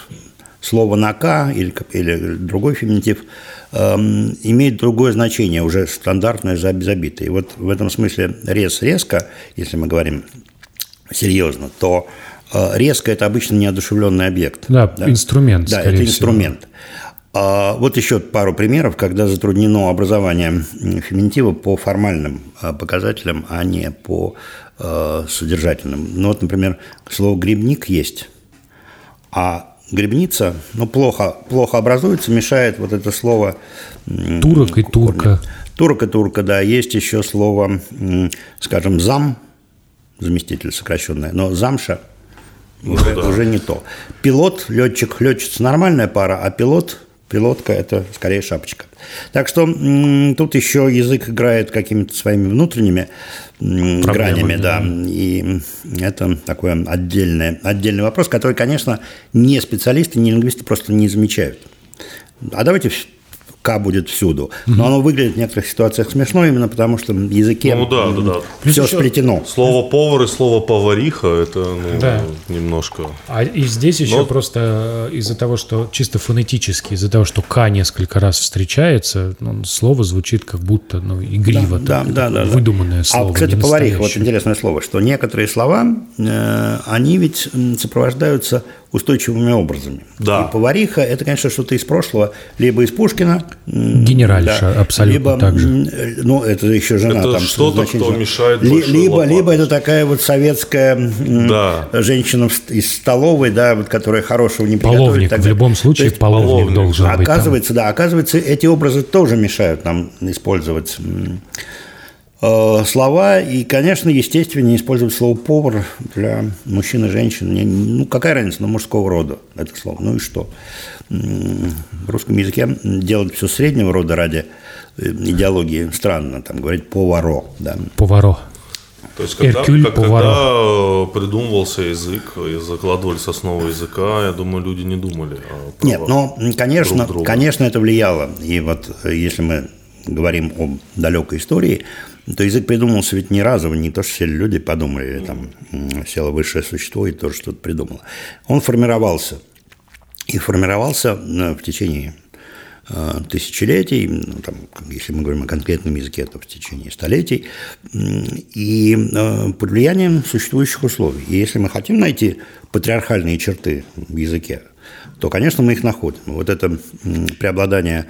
слово «нака» или, или другой феминитив эм, имеет другое значение, уже стандартное, за- безобитое. И вот в этом смысле рез резко, если мы говорим серьезно, то э, резко это обычно неодушевленный объект. Да, инструмент, Да, это всего. А, вот еще пару примеров, когда затруднено образование феминитива по формальным а, показателям, а не по э, содержательным. Ну вот, например, слово «грибник» есть, а грибница, ну, плохо, плохо образуется, мешает вот это слово... Турок и турка. Турок и турка, да. Есть еще слово, скажем, зам, заместитель сокращенное, но замша уже, да. уже не то. Пилот, летчик, летчица нормальная пара, а пилот, пилотка – это скорее шапочка. Так что тут еще язык играет какими-то своими внутренними м, Проблемами, гранями, да. И это такой отдельный, отдельный вопрос, который, конечно, не специалисты, не лингвисты просто не замечают. А давайте К будет всюду. Но оно выглядит в некоторых ситуациях смешно именно потому, что в языке Ну да, да, да. все сплетено. Слово повар и слово повариха это ну, Да. немножко. А и здесь еще Но- просто э, из-за того, что чисто фонетически, из-за того, что К несколько раз встречается, ну, слово звучит как будто ну, игриво, Да, так, да, да, да. выдуманное слово. А, кстати, повариха, вот интересное слово, что некоторые слова, э, они ведь сопровождаются устойчивыми образами. Да. И повариха – это, конечно, что-то из прошлого, либо из Пушкина. Генеральша, абсолютно либо, так же. э, Ну, это еще жена. Это там, что-то, кто мешает Ли- либо, лопатой. либо это такая вот советская Да. женщина из столовой, да, вот, которая хорошего не Половник, так в любом случае есть половник, половник. должен быть. там. Оказывается, да, оказывается, эти образы тоже мешают нам использовать слова. И, конечно, естественнее использовать слово повар для мужчин и женщин. Ну, какая разница, ну, мужского рода это слово. Ну и что? В русском языке делать все среднего рода ради э, идеологии странно. Там говорить поваро, да. Поваро. То есть, когда, Эркюль как- когда э, придумывался язык и закладывались основы языка, я думаю, люди не думали о правах Нет, ну, конечно, друг друга. конечно, это влияло. И вот э, если мы говорим о далекой истории, то язык придумался ведь не разово, не то, что сели люди подумали, или там село высшее существо и тоже что-то придумало. Он формировался. И формировался э, в течение э, тысячелетий, ну, там, если мы говорим о конкретном языке, то в течение столетий, и э, под влиянием существующих условий. И если мы хотим найти патриархальные черты в языке, то, конечно, мы их находим. Вот это преобладание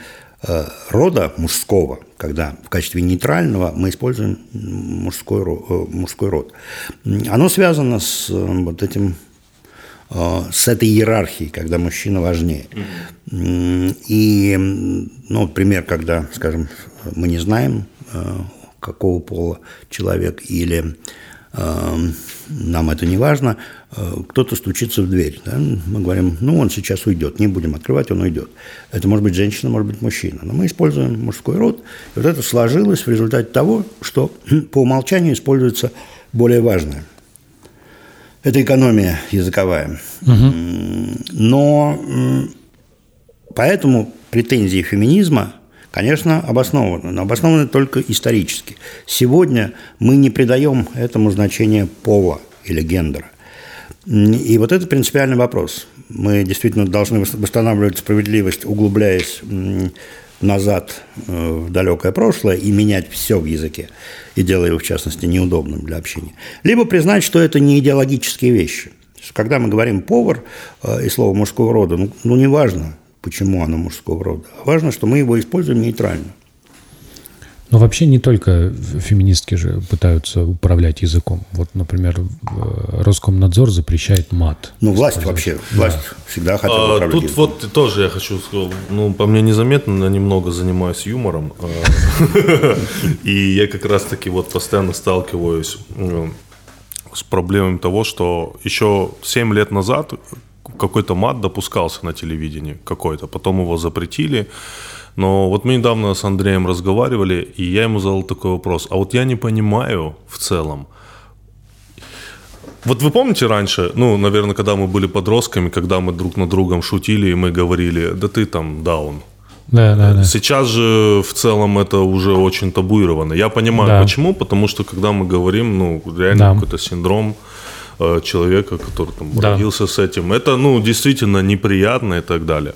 рода мужского, когда в качестве нейтрального мы используем мужской, э, мужской род, оно связано с э, вот этим э, с этой иерархией, когда мужчина важнее. И, ну, пример, когда, скажем, мы не знаем, э, какого пола человек, или э, нам это не важно, э, кто-то стучится в дверь. да, Мы говорим, ну, он сейчас уйдет, не будем открывать, он уйдет. Это может быть женщина, может быть мужчина. Но мы используем мужской род. И вот это сложилось в результате того, что по умолчанию используется более важное. Это экономия языковая. М, Но поэтому претензии феминизма, конечно, обоснованы, но обоснованы только исторически. Сегодня мы не придаем этому значения пола или гендера. И вот это принципиальный вопрос. Мы действительно должны вос- восстанавливать справедливость, углубляясь назад э, в далекое прошлое и менять все в языке, и делая его, в частности, неудобным для общения. Либо признать, что это не идеологические вещи. Когда мы говорим «повар» э, и слово мужского рода, ну, ну не важно, почему оно мужского рода, а важно, что мы его используем нейтрально. Но вообще не только феминистки же пытаются управлять языком. Вот, например, э, Роскомнадзор запрещает мат. Ну, власть вообще, власть всегда хотела А, управлять Тут языком. вот тоже я хочу сказать, ну, по мне незаметно, но немного занимаюсь юмором. А, И я как раз-таки вот постоянно сталкиваюсь э, с проблемами того, что еще 7 лет назад какой-то мат допускался на телевидении, какой-то, потом его запретили. Но вот мы недавно с Андреем разговаривали, и я ему задал такой вопрос. А вот я не понимаю в целом, Вот вы помните раньше, ну, наверное, когда мы были подростками, когда мы друг над другом шутили, и мы говорили, да ты там даун. Да, да, да. Сейчас же в целом это уже очень табуировано. Я понимаю, Да. почему, потому что когда мы говорим, ну, реально Да. какой-то синдром э, человека, который там Да. родился с этим, это, ну, действительно неприятно и так далее.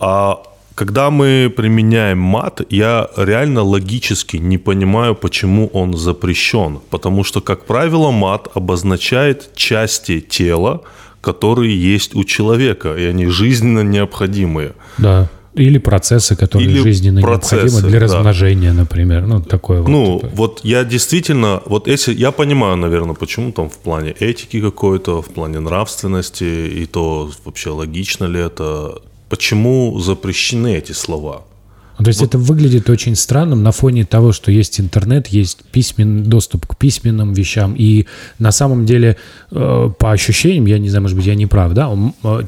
А когда мы применяем мат, я реально логически не понимаю, почему он запрещен. Потому что, как правило, мат обозначает части тела, которые есть у человека, и они жизненно необходимые. Да. Или процессы, которые Или жизненно процессы, необходимы для да. размножения, например. Ну, такое вот. Ну, типа. вот я действительно, вот если, я понимаю, наверное, почему там в плане этики какой-то, в плане нравственности, и то вообще логично ли это, почему запрещены эти слова. Ну, То есть это выглядит очень странным на фоне того, что есть интернет, есть письмен, доступ к письменным вещам. И на самом деле, э, по ощущениям, я не знаю, может быть, я не прав, да, э,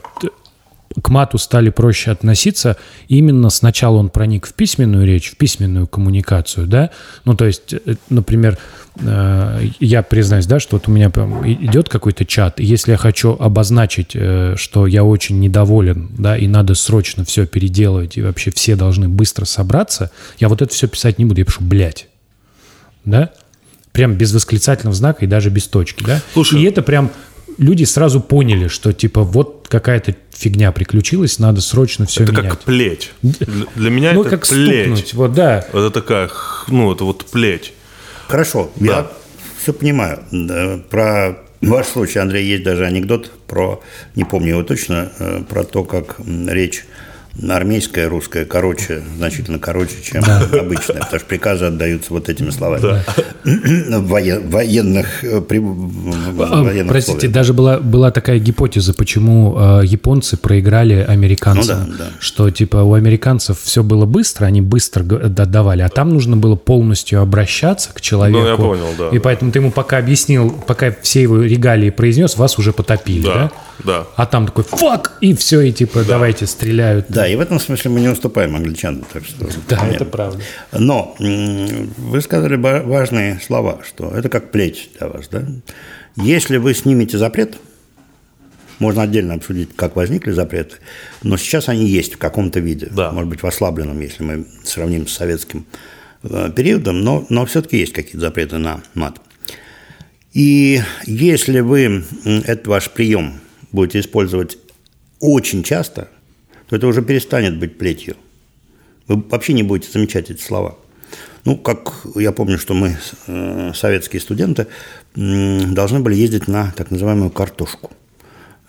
к мату стали проще относиться. Именно сначала он проник в письменную речь, в письменную коммуникацию, да. Ну, то есть, э, например, э, я признаюсь, да, что вот у меня прям идет какой-то чат, и если я хочу обозначить, э, что я очень недоволен, да, и надо срочно все переделывать, и вообще все должны быстро собраться, я вот это все писать не буду, я пишу «блядь», да, прям без восклицательного знака и даже без точки, да. Слушай. И это прям люди сразу поняли, что типа вот какая-то фигня приключилась, надо срочно все Это менять. как плеть. Для, меня ну, это как плеть. стукнуть, вот, да. Это такая, ну, это вот плеть. Хорошо, Да. я все понимаю. Про ваш случай, Андрей, есть даже анекдот про, не помню его точно, э, про то, как м, речь армейская, русская, короче, значительно короче, чем обычная, потому что приказы отдаются вот этими словами. Воен- военных, э, при- А, военных Простите, условиях. даже была, была такая гипотеза, почему э, японцы проиграли американцам. Ну да, да. Что типа у американцев все было быстро, они быстро отдавали, а там нужно было полностью обращаться к человеку. Ну, я понял, да. И поэтому ты ему пока объяснил, пока все его регалии произнес, вас уже потопили, да? Да, да. А там такой фак, и все, и типа давайте стреляют. Да, и в этом смысле мы не уступаем англичанам. Так что, Да, нет. это правда. Но вы сказали важные слова, что это как плеть для вас. Да? Если вы снимете запрет, можно отдельно обсудить, как возникли запреты, но сейчас они есть в каком-то виде. Да. Может быть, в ослабленном, если мы сравним с советским э, периодом, но, но все-таки есть какие-то запреты на мат. И если вы этот ваш прием будете использовать очень часто, то это уже перестанет быть плетью. Вы вообще не будете замечать эти слова. Ну, как я помню, что мы, э, советские студенты, должны были ездить на так называемую картошку.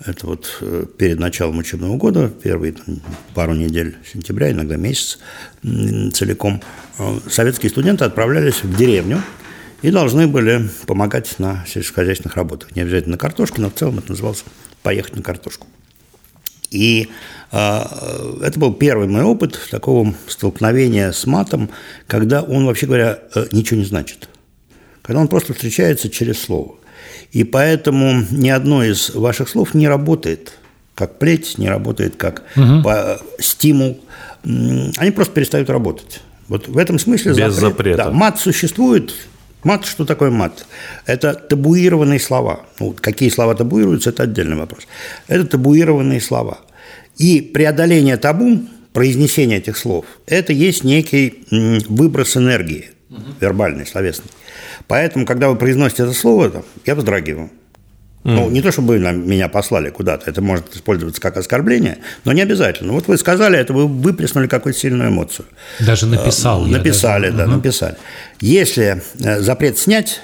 Это вот э, перед началом учебного года, первые там, пару недель сентября, иногда месяц целиком, э, советские студенты отправлялись в деревню и должны были помогать на сельскохозяйственных работах. Не обязательно на картошке, но в целом это называлось «поехать на картошку». И э, это был первый мой опыт такого столкновения с матом, когда он, вообще говоря, э, ничего не значит. Когда он просто встречается через слово. И поэтому ни одно из ваших слов не работает как плеть, не работает как по- стимул. М, Они просто перестают работать. Вот в этом смысле Без запрет- запрета. да, мат существует. Мат, что такое мат? Это табуированные слова. Ну, какие слова табуируются, это отдельный вопрос. Это табуированные слова. И преодоление табу, произнесение этих слов, это есть некий выброс энергии, вербальной, словесной. Поэтому, когда вы произносите это слово, там, я вздрагиваю. Ну, не то, чтобы вы меня послали куда-то, это может использоваться как оскорбление, но не обязательно. Вот вы сказали это, вы выплеснули какую-то сильную эмоцию. Даже написал. я Написали, даже. да, написали. Если э, запрет снять,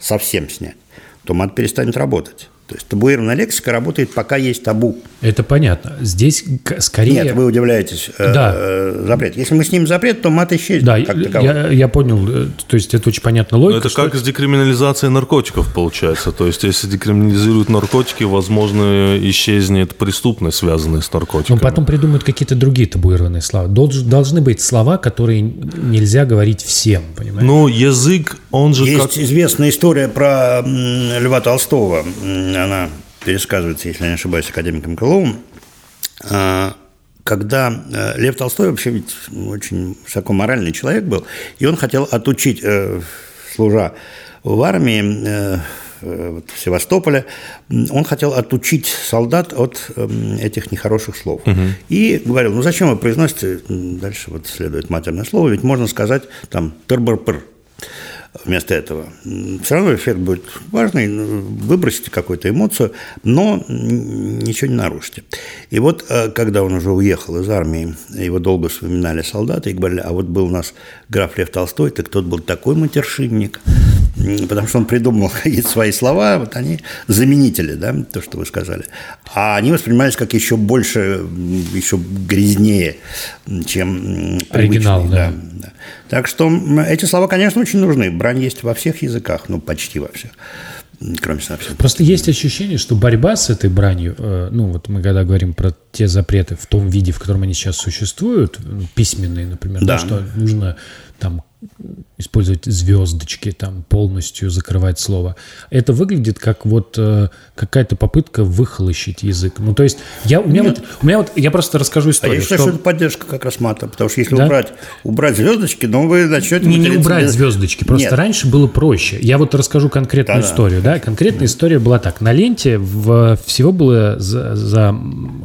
совсем снять, то мат перестанет работать. То есть табуированная лексика работает, пока есть табу. Это понятно. Здесь скорее... Нет, вы удивляетесь. э, Да. э, запрет. Если мы снимем запрет, то мат исчезнет. Да, я, я понял. э, То есть это очень понятная логика. это что- как с декриминализацией наркотиков получается. То есть, если декриминализируют наркотики, возможно, исчезнет преступность, связанная с Ну, наркотиками. потом придумают какие-то другие табуированные слова. Долж- должны быть слова, которые нельзя говорить всем, понимаешь? Ну, язык, он же Есть как... известная история про Льва Толстого. Она пересказывается, если я не ошибаюсь, академиком Крыловым. А, Когда э, Лев Толстой вообще ведь очень высокоморальный человек был, и он хотел отучить, э, служа в армии, э, в Севастополе, он хотел отучить солдат от эм, этих нехороших слов. Угу. И говорил, ну зачем вы произносите, дальше вот следует матерное слово, ведь можно сказать там «тыр-быр-пыр» вместо этого. Все равно эффект будет важный, ну, выбросите какую-то эмоцию, но ничего не нарушите. И вот, э, когда он уже уехал из армии, его долго вспоминали солдаты и говорили, а вот был у нас граф Лев Толстой, так тот был такой матершинник, потому что он придумал свои слова, вот они заменители, да, то, что вы сказали. А они воспринимались как еще больше, еще грязнее, чем Оригинал, да. да. Так что эти слова, конечно, очень нужны. Брань есть во всех языках, ну, почти во всех кроме совсем. Просто есть ощущение, что борьба с этой бранью, э, ну вот мы когда говорим про те запреты в том виде, в котором они сейчас существуют, письменные, например, да. Да, что нужно там использовать звездочки, там полностью закрывать слово. Это выглядит как вот э, какая-то попытка выхолощить язык. Ну, то есть, я, у, меня вот, у меня вот, я просто расскажу историю. А я считаю, что, что это поддержка как раз мата, потому что если да? убрать, убрать звездочки, ну, вы начнете... Не, не убрать без... звездочки, просто Нет. раньше было проще. Я вот расскажу конкретную да, историю, да. да? Конкретная да. история была так. На ленте в, всего было, за, за,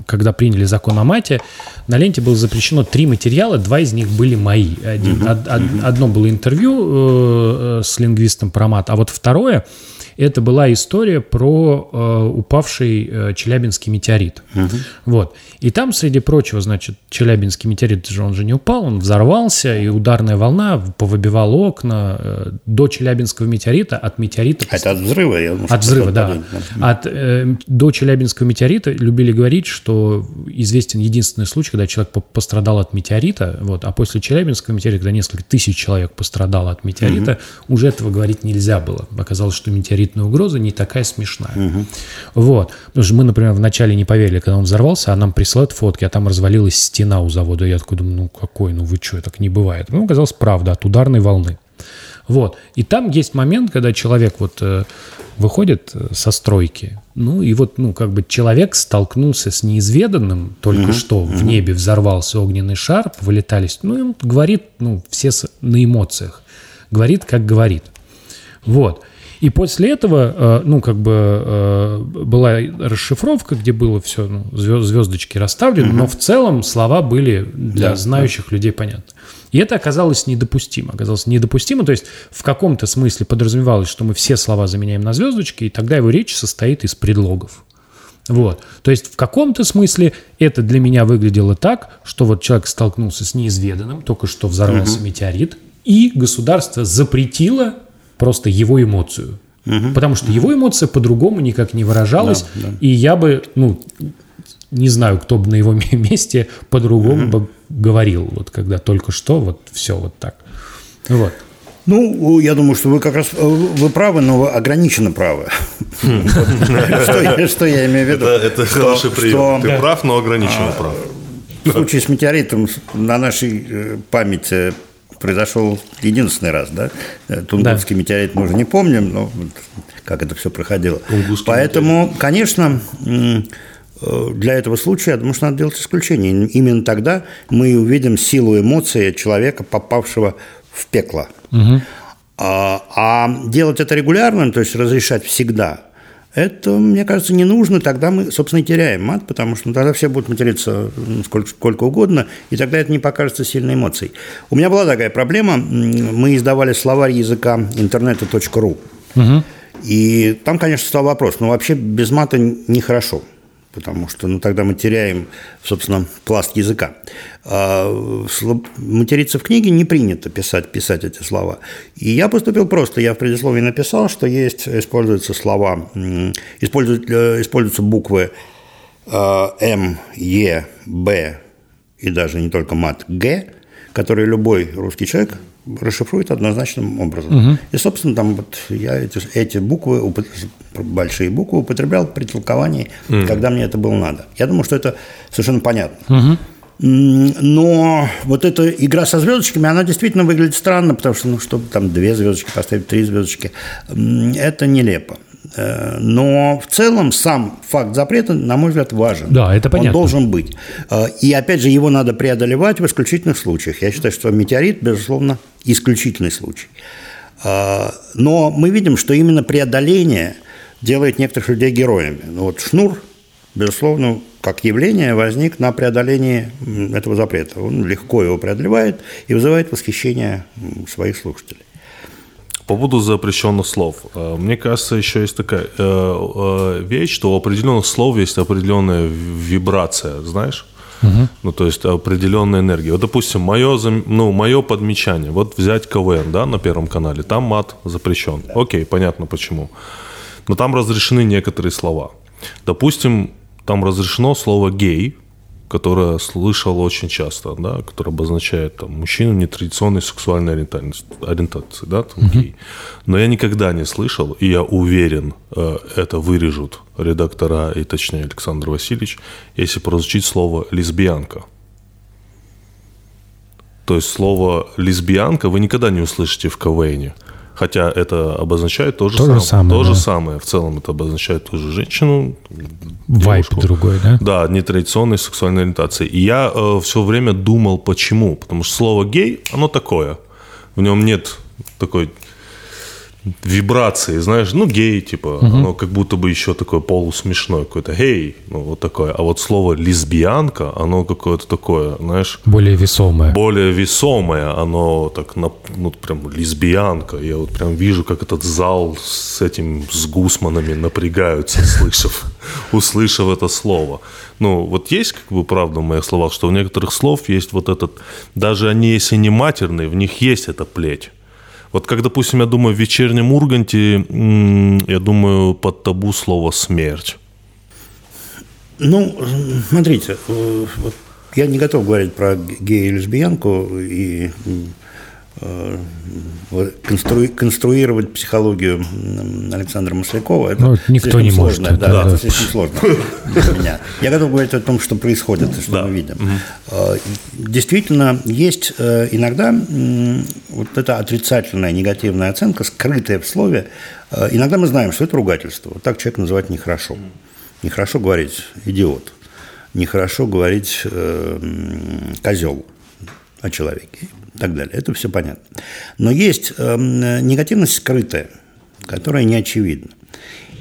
когда приняли закон о мате, на ленте было запрещено три материала, два из них были мои. Один, угу. од, од, одно было интервью э, э, с лингвистом про мат, а вот второе – это была история про э, упавший э, Челябинский метеорит. Угу. Вот. И там, среди прочего, значит, Челябинский метеорит же он же не упал, он взорвался, и ударная волна повыбивала окна. Э, до Челябинского метеорита от метеорита... Это от взрыва? Я думаю, от взрыва, да. От, э, до Челябинского метеорита любили говорить, что известен единственный случай, когда человек пострадал от метеорита, вот, а после Челябинского метеорита, когда несколько тысяч человек пострадало от метеорита, угу. уже этого говорить нельзя было. Оказалось, что метеорит габаритная угроза не такая смешная. Угу. Вот. Потому что мы, например, вначале не поверили, когда он взорвался, а нам присылают фотки, а там развалилась стена у завода. Я такой думаю, ну какой, ну вы что, так не бывает. Ну, оказалось, правда, от ударной волны. Вот. И там есть момент, когда человек вот э, выходит э, со стройки, ну и вот, ну, как бы человек столкнулся с неизведанным, только угу, что в небе взорвался огненный шар, вылетались, ну, и он говорит, ну, все на эмоциях, говорит, как говорит. Вот. И после этого, э, ну, как бы э, была расшифровка, где было все, ну, звездочки расставлены, угу. но в целом слова были для да, знающих да. людей понятны. И это оказалось недопустимо. Оказалось недопустимо, то есть в каком-то смысле подразумевалось, что мы все слова заменяем на звездочки, и тогда его речь состоит из предлогов. Вот. То есть в каком-то смысле это для меня выглядело так, что вот человек столкнулся с неизведанным, только что взорвался угу. метеорит, и государство запретило просто его эмоцию. Угу. Потому что его эмоция по-другому никак не выражалась. Да, да. И я бы, ну, не знаю, кто бы на его месте по-другому угу. бы говорил, вот когда только что, вот все вот так. Вот. Ну, я думаю, что вы как раз э, вы правы, но вы ограниченно правы. Хм. Что я имею в виду? Это хороший прием. Ты прав, но ограниченно а, прав. В случае с метеоритом на нашей э, памяти произошел единственный раз, да? Тунгусский да. метеорит мы уже не помним, но как это все проходило. Тунгусский Поэтому, метеорит. конечно, э, для этого случая, я думаю, что надо делать исключение. Именно тогда мы увидим силу эмоций человека, попавшего в пекло. Угу. А, а делать это регулярно, то есть разрешать всегда – это, мне кажется, не нужно, тогда мы, собственно, и теряем мат, потому что ну, тогда все будут материться сколько, сколько угодно, и тогда это не покажется сильной эмоцией. У меня была такая проблема, мы издавали словарь языка интернета.ру, угу. и там, конечно, стал вопрос, но вообще без мата нехорошо потому что ну, тогда мы теряем, собственно, пласт языка. А материться в книге не принято писать, писать эти слова. И я поступил просто. Я в предисловии написал, что есть, используются слова, используют, э, используются буквы э, М, Е, Б и даже не только мат, Г, которые любой русский человек расшифрует однозначным образом. Угу. И, собственно, там вот я эти, эти буквы, большие буквы употреблял при толковании, угу. когда мне это было надо. Я думаю, что это совершенно понятно. Угу. Но вот эта игра со звездочками, она действительно выглядит странно, потому что, ну, чтобы там две звездочки поставить, три звездочки, это нелепо. Э, но в целом сам факт запрета, на мой взгляд, важен. Да, это понятно. Он должен быть. Э, и опять же, его надо преодолевать в исключительных случаях. Я считаю, что метеорит, безусловно, исключительный случай. А, но мы видим, что именно преодоление делает некоторых людей героями. Ну вот шнур, безусловно, как явление возник на преодолении этого запрета. Он легко его преодолевает и вызывает восхищение своих слушателей. По поводу запрещенных слов. Э, мне кажется, еще есть такая э, э, вещь, что у определенных слов есть определенная вибрация, знаешь? Угу. Ну, то есть определенная энергия. Вот, допустим, мое, ну, мое подмечание. Вот взять КВН, да, на Первом канале. Там мат запрещен. Да. Окей, понятно почему. Но там разрешены некоторые слова. Допустим, там разрешено слово «гей», которое слышал очень часто, да, которое обозначает там, мужчину нетрадиционной сексуальной ориентации, да, там, угу. гей. Но я никогда не слышал, и я уверен, э, это вырежут редактора, и точнее Александр Васильевич, если прозвучит слово «лесбиянка». То есть слово «лесбиянка» вы никогда не услышите в КВНе. Хотя это обозначает то же, то самое. Же самое, то да. же самое. В целом это обозначает ту же женщину. Вайп другой, да? Да, нетрадиционной сексуальной ориентации. И я э, все время думал, почему. Потому что слово гей, оно такое. В нем нет такой вибрации, знаешь, ну, гей, типа, угу. оно как будто бы еще такое полусмешное какое-то, гей, ну, вот такое. А вот слово лесбиянка, оно какое-то такое, знаешь... Более весомое. Более весомое, оно так, ну, прям лесбиянка. Я вот прям вижу, как этот зал с этим, с гусманами напрягаются, слышав, услышав это слово. Ну, вот есть, как бы, правда в моих словах, что у некоторых слов есть вот этот, даже они, если не матерные, в них есть эта плеть. Вот как, допустим, я думаю, в вечернем Урганте, я думаю, под табу слово «смерть». Ну, смотрите, э, я не готов говорить про гея и лесбиянку и конструи, конструировать психологию Александра Маслякова, это ну, никто не сложно, может. Да, да, это слишком сложно для меня. Я готов говорить о том, что происходит, что да. мы видим. Угу. Действительно, есть э, иногда вот эта отрицательная, негативная оценка, скрытая в слове. Иногда мы знаем, что это ругательство. Вот так человек называть нехорошо. Нехорошо говорить «идиот». Нехорошо говорить э, «козел» о человеке и так далее. Это все понятно. Но есть э, негативность скрытая, которая не очевидна.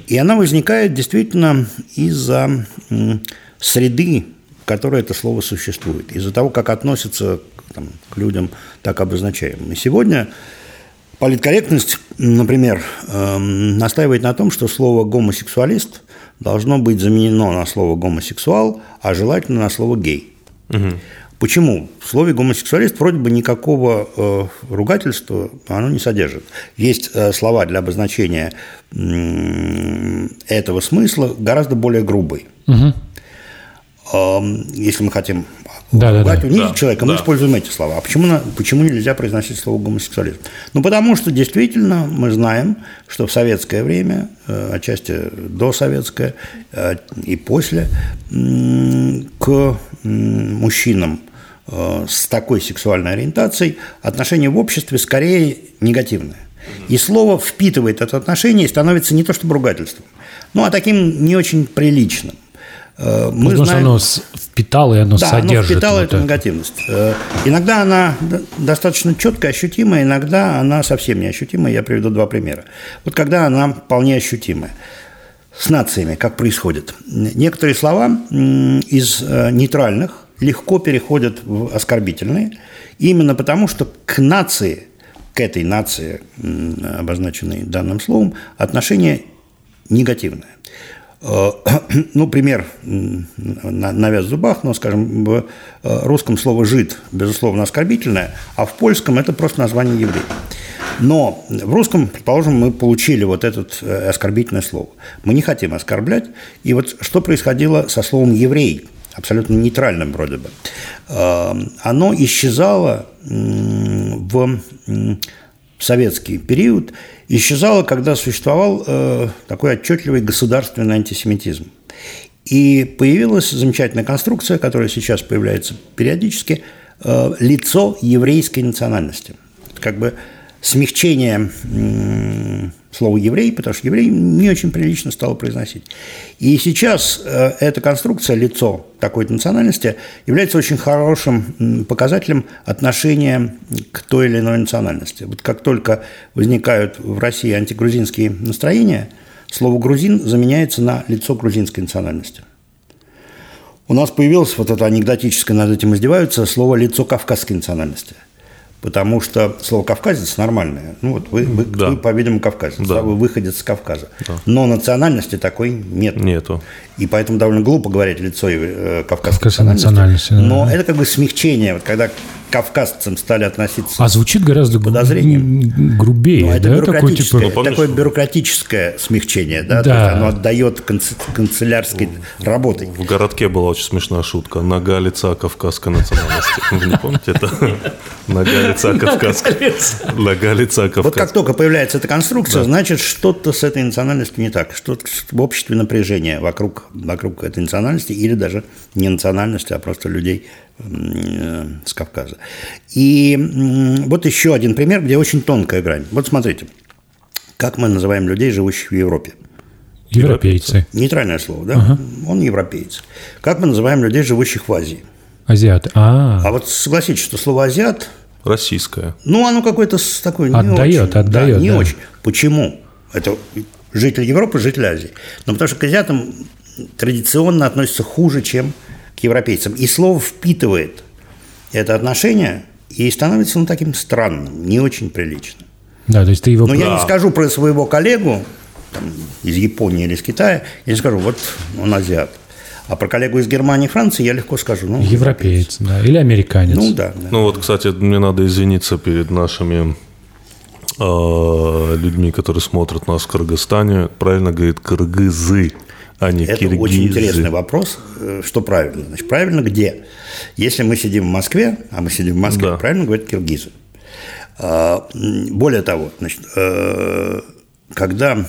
И она возникает действительно из-за среды, в которой это слово существует, из-за того, как относятся там, к людям так обозначаемым. И сегодня политкорректность, например, э, настаивает на том, что слово «гомосексуалист» должно быть заменено на слово «гомосексуал», а желательно на слово «гей». Угу. Почему? В слове гомосексуалист вроде бы никакого э, ругательства оно не содержит. Есть э, слова для обозначения э, этого смысла гораздо более грубые. Угу. Э, если мы хотим да, ругать, да, унизить да, человека, да. мы используем эти слова. А почему, почему нельзя произносить слово гомосексуалист? Ну, потому что действительно мы знаем, что в советское время, э, отчасти досоветское э, и после, к мужчинам – с такой сексуальной ориентацией отношение в обществе скорее негативное. И слово впитывает это отношение и становится не то чтобы ругательством, ну, а таким не очень приличным. Э, мы Потому знаем, что оно впитало, и оно да, содержит. оно впитало вот эту это. негативность. Э, иногда она достаточно четко ощутимая, иногда она совсем не ощутимая. Я приведу два примера. Вот когда она вполне ощутимая. С нациями, как происходит. Некоторые слова из нейтральных легко переходят в оскорбительные, именно потому что к нации, к этой нации, обозначенной данным словом, отношение негативное. Э, ну, пример навяз в зубах, но, скажем, в э, русском слово «жид» безусловно оскорбительное, а в польском это просто название еврей. Но в русском, предположим, мы получили вот это э, оскорбительное слово. Мы не хотим оскорблять. И вот что происходило со словом «еврей», абсолютно нейтральным вроде бы, эм, оно исчезало в советский период, исчезало, когда существовал э, такой отчетливый государственный антисемитизм. И появилась замечательная конструкция, которая сейчас появляется периодически, э, лицо еврейской национальности. Как бы смягчение слово «еврей», потому что «еврей» не очень прилично стало произносить. И сейчас э, эта конструкция, лицо такой-то национальности, является очень хорошим показателем отношения к той или иной национальности. Вот как только возникают в России антигрузинские настроения, слово «грузин» заменяется на лицо грузинской национальности. У нас появилось вот это анекдотическое, над этим издеваются, слово «лицо кавказской национальности» потому что слово «кавказец» нормальное. Ну вот вы, вы, да. вы по-видимому, кавказец, да. вы выходец с Кавказа. Да. Но национальности такой нет. Нету. И поэтому довольно глупо говорить лицо э, кавказской национальности. национальности да. Но это как бы смягчение, вот когда кавказцам стали относиться А звучит гораздо подозрением. грубее, ну, это да? Такое, типа... ну, такое бюрократическое смягчение, да? да. оно отдает канц... канцелярской работой. В городке была очень смешная шутка. Нога лица кавказской национальности. Вы не помните это? Нога лица кавказской. Нога лица кавказской. Вот как только появляется эта конструкция, значит, что-то с этой национальностью не так. Что-то в обществе напряжение вокруг, вокруг этой национальности или даже не национальности, а просто людей с Кавказа. И вот еще один пример, где очень тонкая грань. Вот смотрите, как мы называем людей, живущих в Европе. Европейцы. Нейтральное слово, да? Ага. Он европеец. Как мы называем людей, живущих в Азии? Азиаты. А, а вот согласитесь, что слово азиат российское. Ну, оно какое-то такое не отдает, очень. Отдает, да, не да. очень. Почему? Это житель Европы, житель Азии. Но потому что к азиатам традиционно относятся хуже, чем европейцам. И слово впитывает это отношение и становится ну, таким странным, не очень приличным. Да, то есть ты его... Но я не скажу про своего коллегу там, из Японии или из Китая, я не скажу, вот он азиат. А про коллегу из Германии и Франции я легко скажу. Ну, европеец, европеец. да, или американец. Ну да, да. Ну вот, кстати, мне надо извиниться перед нашими э, людьми, которые смотрят нас в Кыргызстане. Правильно говорит кыргызы а не Это киргизы. очень интересный вопрос. Э, что правильно? Значит, правильно где? Если мы сидим в Москве, а мы сидим в Москве, да. правильно говорят киргизы. А, более того, значит, э, когда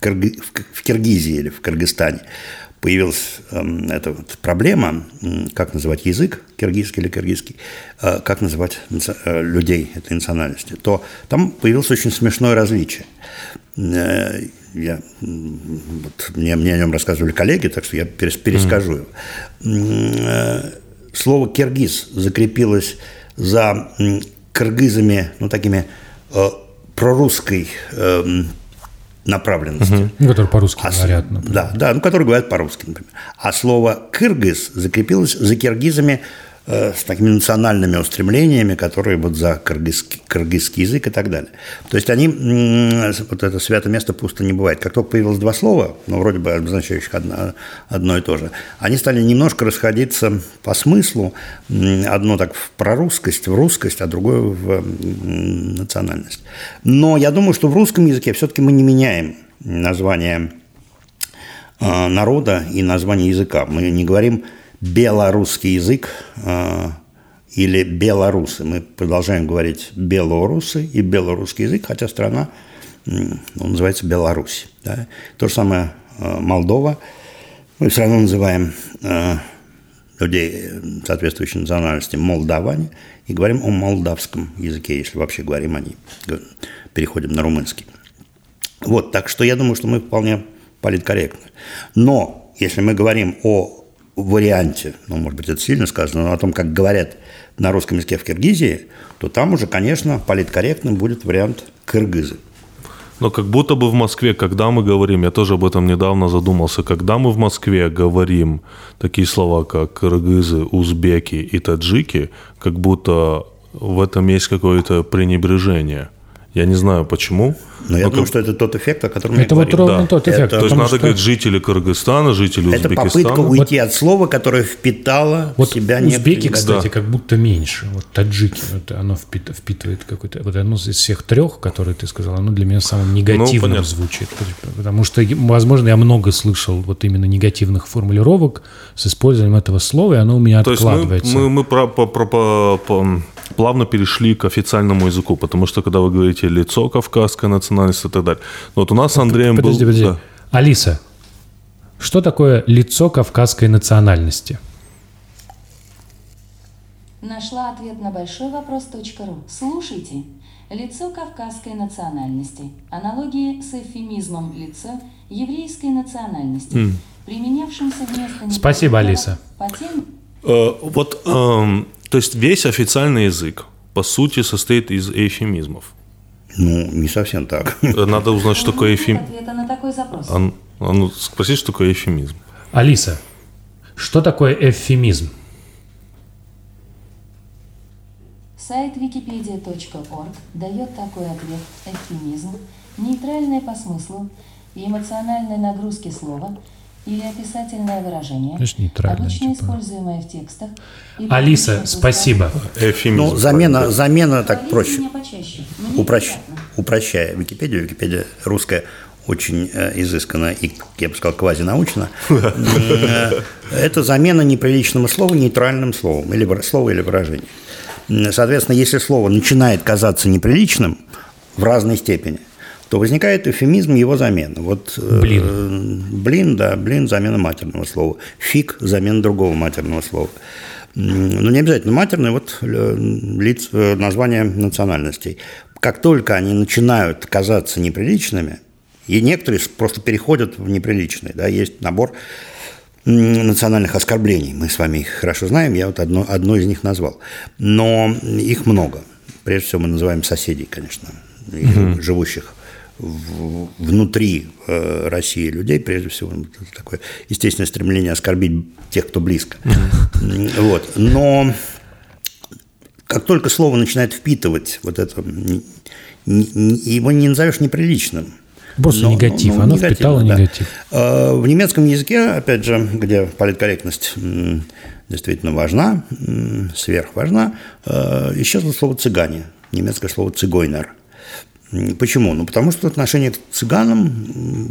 в Киргизии или в Кыргызстане появилась эм, эта вот проблема, как называть язык, киргизский или киргизский, э, как называть людей этой национальности, то там появилось очень смешное различие я, вот, мне, мне о нем рассказывали коллеги, так что я перескажу. Mm. Слово «киргиз» закрепилось за кыргызами, ну, такими э, прорусской э, направленности. Угу. Ну, которые по-русски а, говорят, например. Да, да, ну, которые говорят по-русски, например. А слово «кыргыз» закрепилось за киргизами с такими национальными устремлениями, которые вот за кыргызский, кыргызский язык и так далее. То есть они, вот это святое место пусто не бывает. Как только появилось два слова, ну, вроде бы обозначающих одно, одно и то же, они стали немножко расходиться по смыслу. Одно так в прорусскость, в русскость, а другое в национальность. Но я думаю, что в русском языке все-таки мы не меняем название э, народа и название языка. Мы не говорим белорусский язык э, или белорусы. Мы продолжаем говорить белорусы и белорусский язык, хотя страна он называется Беларусь. Да? То же самое э, Молдова. Мы все равно называем э, людей соответствующей национальности молдаване и говорим о молдавском языке, если вообще говорим о ней. Переходим на румынский. Вот, так что я думаю, что мы вполне политкорректны. Но если мы говорим о варианте, ну, может быть, это сильно сказано, но о том, как говорят на русском языке в Киргизии, то там уже, конечно, политкорректным будет вариант кыргызы. Но как будто бы в Москве, когда мы говорим, я тоже об этом недавно задумался, когда мы в Москве говорим такие слова, как кыргызы, узбеки и таджики, как будто в этом есть какое-то пренебрежение – я не знаю почему. Но я думаю, что это тот эффект, о котором это я вот говорил. ровно да. тот эффект. Это, то есть надо что... говорить жители Кыргызстана, жители это Узбекистана. Это попытка уйти вот, от слова, которое впитало вот в себя Узбеки, кстати, да. как будто меньше. Вот таджики, вот оно впит, впитывает какой-то... Вот одно из всех трех, которые ты сказал, оно для меня самым негативным ну, звучит. Потому что, возможно, я много слышал вот именно негативных формулировок с использованием этого слова, и оно у меня то откладывается. Есть мы, мы, мы про, про, про, про, плавно перешли к официальному языку, потому что когда вы говорите лицо кавказской национальности и так далее. Но вот у нас с Андреем подожди, был... Подожди, да. Алиса, что такое лицо кавказской национальности? Нашла ответ на большой вопрос.ру. Слушайте. Лицо кавказской национальности. Аналогии с эвфемизмом лицо еврейской национальности, применявшимся вместо Спасибо, Алиса. по тем Э, вот, эм, то есть весь официальный язык, по сути, состоит из эйфемизмов. Ну, не совсем так. Э, Надо узнать, что такое Нет эйфемизм. ответа на такой запрос. А, а ну, спроси, что такое эйфемизм. Алиса, что такое эвфемизм? Сайт wikipedia.org дает такой ответ «эвфемизм», нейтральное по смыслу и эмоциональной нагрузке слова или описательное выражение, Значит, нейтральное, обычно типа. используемое в текстах. Алиса, спасибо. Эйфемизм. Ну, замена, замена так проще. Почаще. Упрощ- упрощая Википедию, Википедия русская очень э, изысканно и, я бы сказал, квазинаучно. Э, Это замена неприличного слова нейтральным словом, или слова или выражение. Соответственно, если слово начинает казаться неприличным в разной степени, то возникает эвфемизм его замены. Вот, э, Блин. э, блин, да, блин – замена матерного слова. Фиг – замена другого матерного слова. Но не обязательно матерное, вот э, лиц, э, названия национальностей. Как только они начинают казаться неприличными, и некоторые просто переходят в неприличные, да, есть набор национальных оскорблений. Мы с вами их хорошо знаем, я вот одно, одно из них назвал. Но их много. Прежде всего мы называем соседей, конечно, и живущих внутри э, России людей, прежде всего, такое естественное стремление оскорбить тех, кто близко. Вот. Но как только слово начинает впитывать вот это, его не назовешь неприличным. Просто негатив, оно негативно, впитало негатив. Э, В немецком языке, опять же, где политкорректность действительно важна, сверхважна, э, исчезло слово «цыгане», немецкое слово «цигойнер». Почему? Ну, потому что отношение к цыганам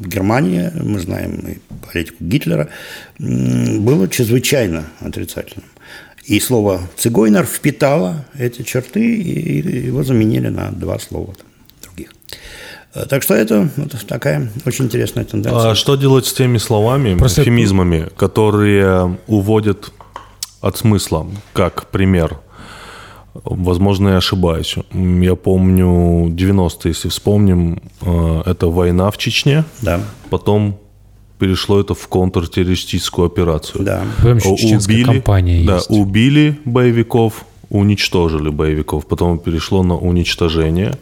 в Германии, мы знаем и политику Гитлера, было чрезвычайно отрицательным. И слово «цигойнер» впитало эти черты, и его заменили на два слова там, других. Э, Так что это вот такая очень интересная тенденция. А что делать с теми словами, Просто- эвфемизмами, которые уводят от смысла, как пример? Возможно, я ошибаюсь. Я помню 90-е, если вспомним, э, это война в Чечне, Да, потом перешло это в контртеррористическую операцию. да. Потом еще чеченская компания да, есть. убили боевиков, уничтожили боевиков, потом перешло на уничтожение,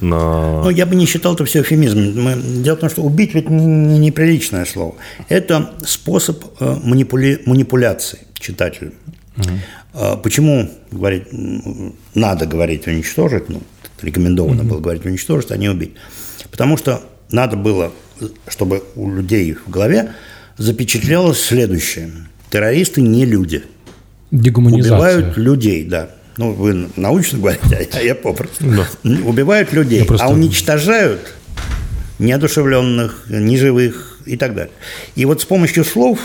на... Ну, я бы не считал это все эфемизмом. Мы- Дело в том, что убить ведь не- не неприличное слово. Это способ э, манипули- манипуляции читателем. А Почему говорить, надо говорить уничтожить, ну, рекомендовано было говорить уничтожить, а не убить? Потому что надо было, чтобы у людей в голове запечатлелось следующее. Террористы не люди. Дегуманизация. Убивают людей, да. Ну, вы научно говорите, а я попросту. Убивают людей, просто- а уничтожают неодушевленных, неживых и так далее. И вот с помощью слов,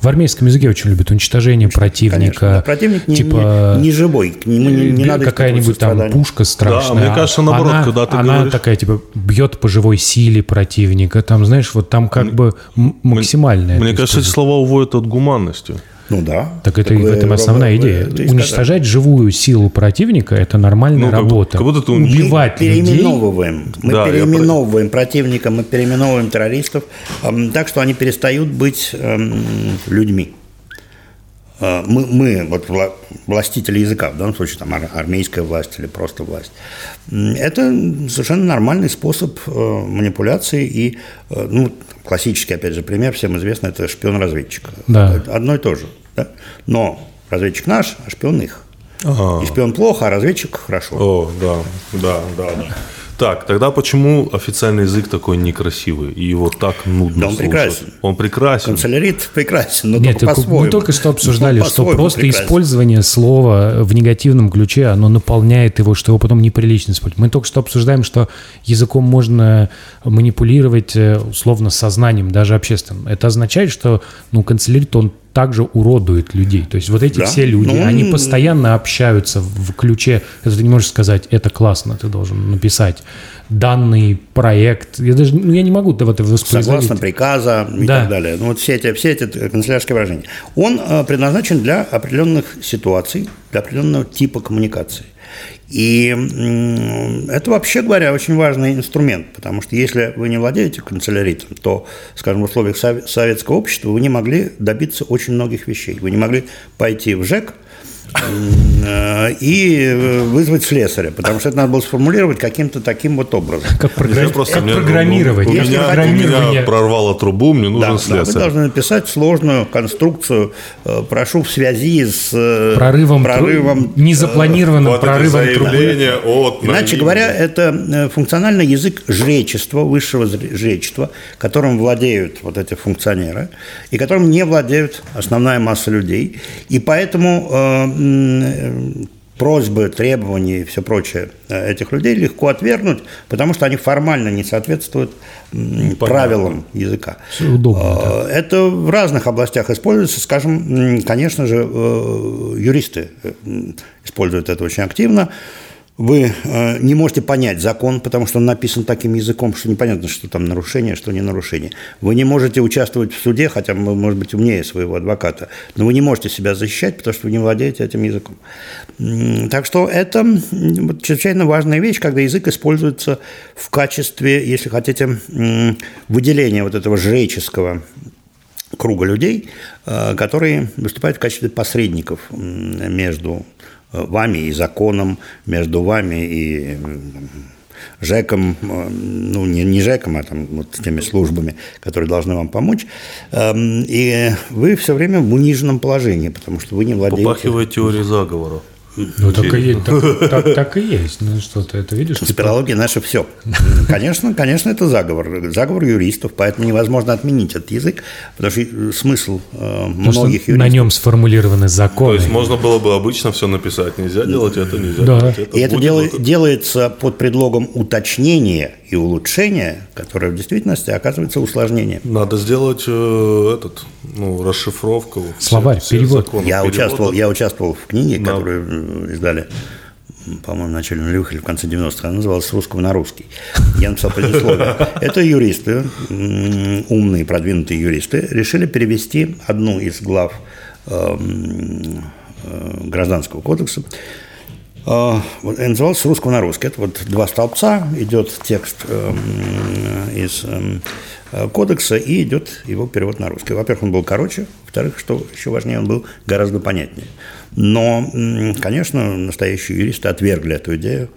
В армейском языке очень любят уничтожение конечно, противника. да, противник не, типа, не- не живой, к нему не, не бе- надо какая-нибудь там страдания. пушка страшная. мне кажется, наоборот, она, когда ты она говоришь- такая типа бьет по живой силе противника. Там, знаешь, вот там как бы м- максимальная. Мне кажется, эти слова уводят от гуманности. Ну да. Так это и в этом основная идея. сказали. Уничтожать живую силу противника – это нормальная Ну, как работа. будто ты унич- Убивать людей. переименовываем. Мы Да, я переименовываем противника, мы переименовываем террористов так, что они перестают быть эм, людьми. Э, Мы, мы, вот вла- властители языка, в данном случае там ар- армейская власть или просто власть, это совершенно нормальный способ э, манипуляции и, э, ну, классический, опять же, пример, всем известный, это шпион-разведчик. Да. Одно и то же. да? Но разведчик наш, а шпион их. Ага. И шпион плохо, а разведчик хорошо. О, да, да, да, да. Так, тогда почему официальный язык такой некрасивый и его так нудно Да он слушать? прекрасен. Он прекрасен. Канцелярит прекрасен, но Нет, только по-своему. мы только что обсуждали, Он что просто прекрасен. использование слова в негативном ключе, оно наполняет его, что его потом неприлично использовать. Мы только что обсуждаем, что языком можно манипулировать э, условно сознанием, даже общественным. Это означает, что ну, канцелярит, он также уродует людей. То есть вот эти Да. все люди, Ну, они постоянно общаются в ключе, когда ты не можешь сказать, это классно, ты должен написать данный проект. Я даже ну, я не могу вот это воспроизводить. Согласно приказа и Да. так далее. Ну, вот все эти, все эти канцелярские выражения. Он э, предназначен для определенных ситуаций, для определенного типа коммуникации. И это, вообще говоря, очень важный инструмент, потому что если вы не владеете канцеляритом, то, скажем, в условиях советского общества вы не могли добиться очень многих вещей. Вы не могли пойти в ЖЭК – и вызвать слесаря, потому что это надо было сформулировать каким-то таким вот образом. Как, программ... просто, как мне, программировать. У, у, меня, программирование... меня прорвало трубу, мне нужен да, слесарь. Да, вы должны написать сложную конструкцию, э, прошу в связи с э, прорывом, прорывом тру... незапланированным вот прорывом трубы. От Иначе говоря, это функциональный язык жречества, высшего жречества, которым владеют вот эти функционеры, и которым не владеют основная масса людей. И поэтому просьбы, требования и все прочее э, этих людей легко отвергнуть, потому что они формально не соответствуют Понятно. правилам языка. Все удобно. А, это в разных областях используется. Скажем, конечно же, э, юристы э, используют это очень активно вы э, не можете понять закон, потому что он написан таким языком, что непонятно, что там нарушение, что не нарушение. Вы не можете участвовать в суде, хотя вы, может быть, умнее своего адвоката, но вы не можете себя защищать, потому что вы не владеете этим языком. Так что это чрезвычайно важная вещь, когда язык используется в качестве, если хотите, выделения вот этого жреческого круга людей, э, которые выступают в качестве посредников между вами и законом, между вами и ЖЭКом, э, ну, не, не ЖЭКом, а там вот теми службами, которые должны вам помочь. Эм, и вы все время в униженном положении, потому что вы не владеете... Попахивает теорией заговора. Ну, так и, есть, так, так, так и есть. Ну, что ты это видишь? Конспирология типа... наше все. Конечно, конечно, это заговор. Заговор юристов, поэтому невозможно отменить этот язык, потому что смысл э, многих юристов... на нем сформулированы законы. То есть можно было бы обычно все написать. Нельзя делать это, нельзя да. делать это. И это дел... делается под предлогом уточнения и улучшения, которое в действительности оказывается усложнением. Надо сделать э, этот, ну, расшифровку. Словарь, всех, перевод. Законов, я, перевод. Участвовал, я участвовал в книге, да. которую издали по-моему, в начале нулевых или в конце 90-х, она называлась «С русского на русский». Я написал предисловие. Это юристы, умные, продвинутые юристы, решили перевести одну из глав эм, э, Гражданского кодекса называлось «С русского на русский». Это вот два столбца, идет текст эм, из эм, кодекса и идет его перевод на русский. Во-первых, он был короче, во-вторых, что еще важнее, он был гораздо понятнее. Но, конечно, настоящие юристы отвергли эту идею.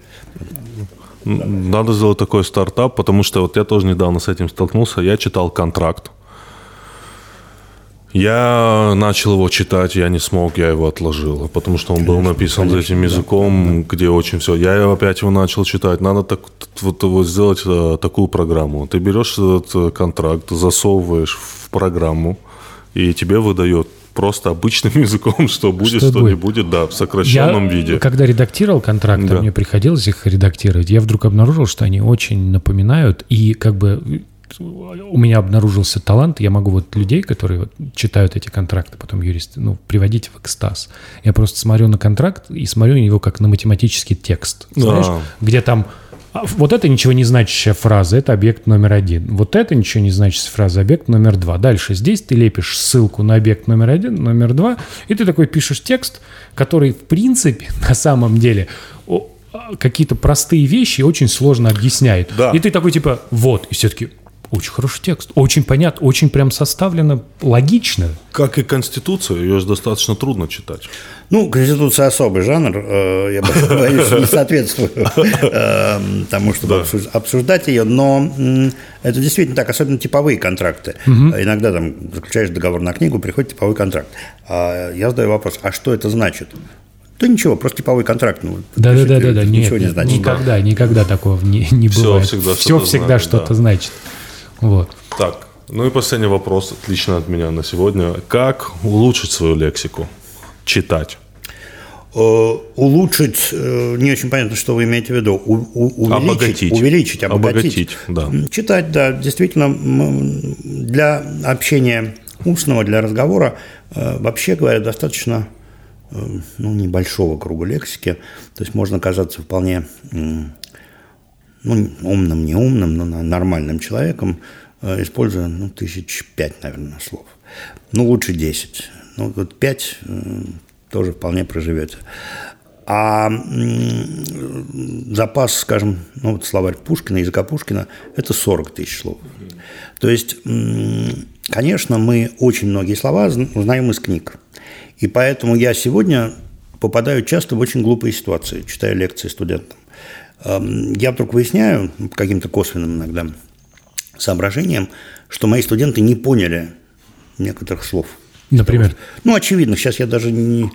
Надо сделать такой стартап, потому что вот я тоже недавно с этим столкнулся. Я читал контракт я начал его читать, я не смог, я его отложил, потому что он был написан конечно, этим языком, да, где очень все. Я опять его начал читать. Надо так, вот, вот сделать э, такую программу. Ты берешь этот э, контракт, засовываешь в программу, и тебе выдает просто обычным языком, что будет, что, что будет. не будет, да, в сокращенном я, виде. Когда редактировал контракт, да. мне приходилось их редактировать, я вдруг обнаружил, что они очень напоминают и как бы у меня обнаружился талант, я могу вот людей, которые вот читают эти контракты, потом юристы, ну, приводить в экстаз. Я просто смотрю на контракт и смотрю на него как на математический текст, знаешь, да. где там а, вот это ничего не значащая фраза, это объект номер один. Вот это ничего не значащая фраза, объект номер два. Дальше здесь ты лепишь ссылку на объект номер один, номер два, и ты такой пишешь текст, который в принципе на самом деле а, какие-то простые вещи очень сложно объясняет. Да. И ты такой типа, вот, и все-таки, очень хороший текст, очень понятно, очень прям составлено логично. Как и Конституция, ее же достаточно трудно читать. Ну, Конституция особый жанр, э, я боюсь, не соответствую э, тому, чтобы обсуждать ее, но это действительно так, особенно типовые контракты. Иногда там заключаешь договор на книгу, приходит типовой контракт. А я задаю вопрос, а что это значит? Да ничего, просто типовой контракт. Ну, да, да, да, да, да, ничего нет, не значит. Никогда, никогда такого не, не бывает. Все всегда, Все всегда что-то значит. Вот. Так, ну и последний вопрос, отлично от меня на сегодня. Как улучшить свою лексику? Читать. Э, улучшить, э, не очень понятно, что вы имеете в виду. У, у, увеличить, обогатить. Увеличить, обогатить. обогатить да. Читать, да, действительно, для общения устного, для разговора, э, вообще говоря, достаточно ну, небольшого круга лексики. То есть можно казаться вполне ну, умным, не умным, но нормальным человеком, э, используя, ну, тысяч пять, наверное, слов. Ну, лучше десять. Ну, вот пять э, тоже вполне проживете. А запас, скажем, ну вот словарь Пушкина, языка Пушкина, это 40 тысяч слов. То есть, конечно, мы очень многие слова зн- знаем из книг. И поэтому я сегодня попадаю часто в очень глупые ситуации, читая лекции студентам. Эм, Я вдруг выясняю, по каким-то косвенным иногда соображениям, что мои студенты не поняли некоторых слов. Например? Ну, очевидно, сейчас я даже не,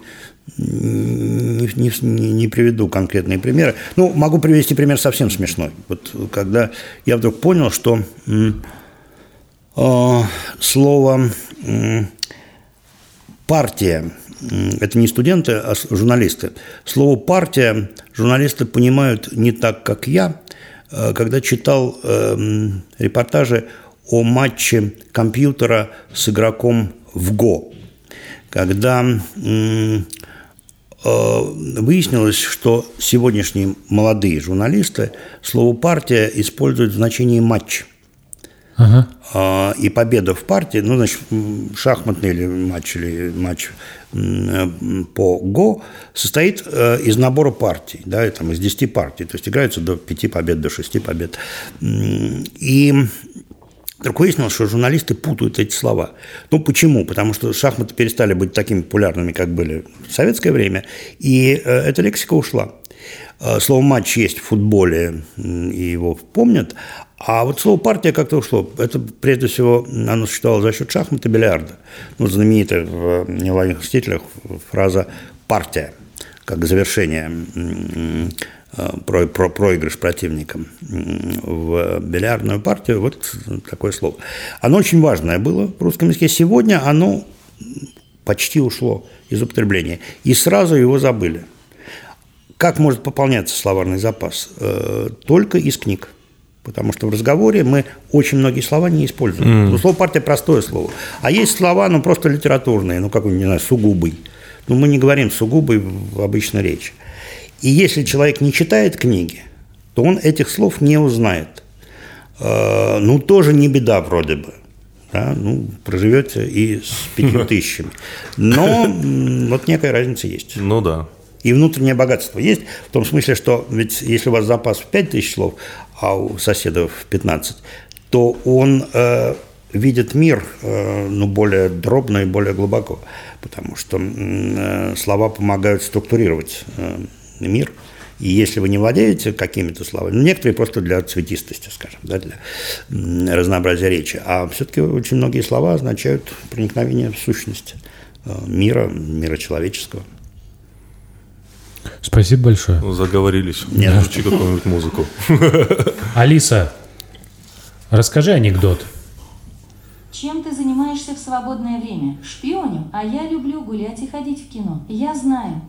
не, не- не- приведу конкретные примеры. Ну, могу привести пример совсем смешной. Вот когда я вдруг понял, что э, слово м, партия это не студенты, а журналисты. Слово партия журналисты понимают не так, как я, э, когда читал эм, репортажи о матче компьютера с игроком в ГО. Когда э, выяснилось, что сегодняшние молодые журналисты слово партия используют в значении матч. Ага. А, И победа в партии, ну, значит, шахматный или матч, или матч по ГО состоит э, из набора партий, да, там из 10 партий, то есть играются до 5 побед, до 6 побед. И Вдруг выяснилось, что журналисты путают эти слова. Ну, почему? Потому что шахматы перестали быть такими популярными, как были в советское время, и э, эта лексика ушла. Э, Слово «матч» есть в футболе, и его помнят, а вот слово «партия» как-то ушло. Это, прежде всего, оно существовало за счет шахмат и бильярда. Ну, знаменитая в неоловых стилях фраза «партия» как завершение э, про, про проигрыш противникам в бильярдную партию, вот такое слово. Оно очень важное было в русском языке. Сегодня оно почти ушло из употребления. И сразу его забыли. Как может пополняться словарный запас? Э, Только из книг. Потому что в разговоре мы очень многие слова не используем. Ну, слово партия простое слово. А есть слова, ну, просто литературные, ну, какой-нибудь, не знаю, сугубый. Ну, мы не говорим сугубый в обычной речи. И если человек не читает книги, то он этих слов не узнает. Э, Ну, тоже не беда вроде бы. Да? Ну, проживете и с пятью тысячами. Но вот некая разница есть. Ну да. И внутреннее богатство есть, в том смысле, что ведь если у вас запас в 5 тысяч слов, а у соседа в 15, то он э, видит мир э, ну, более дробно и более глубоко, потому что э, слова помогают структурировать э, мир. И если вы не владеете какими-то словами, ну, некоторые просто для цветистости, скажем, да, для разнообразия речи, а все-таки очень многие слова означают проникновение в сущность э, мира, мира человеческого. Спасибо большое. Ну, заговорились. Нет. Ну Включи какую-нибудь музыку. Алиса, расскажи анекдот. Чем ты занимаешься в свободное время? Шпионю? А я люблю гулять и ходить в кино. Я знаю.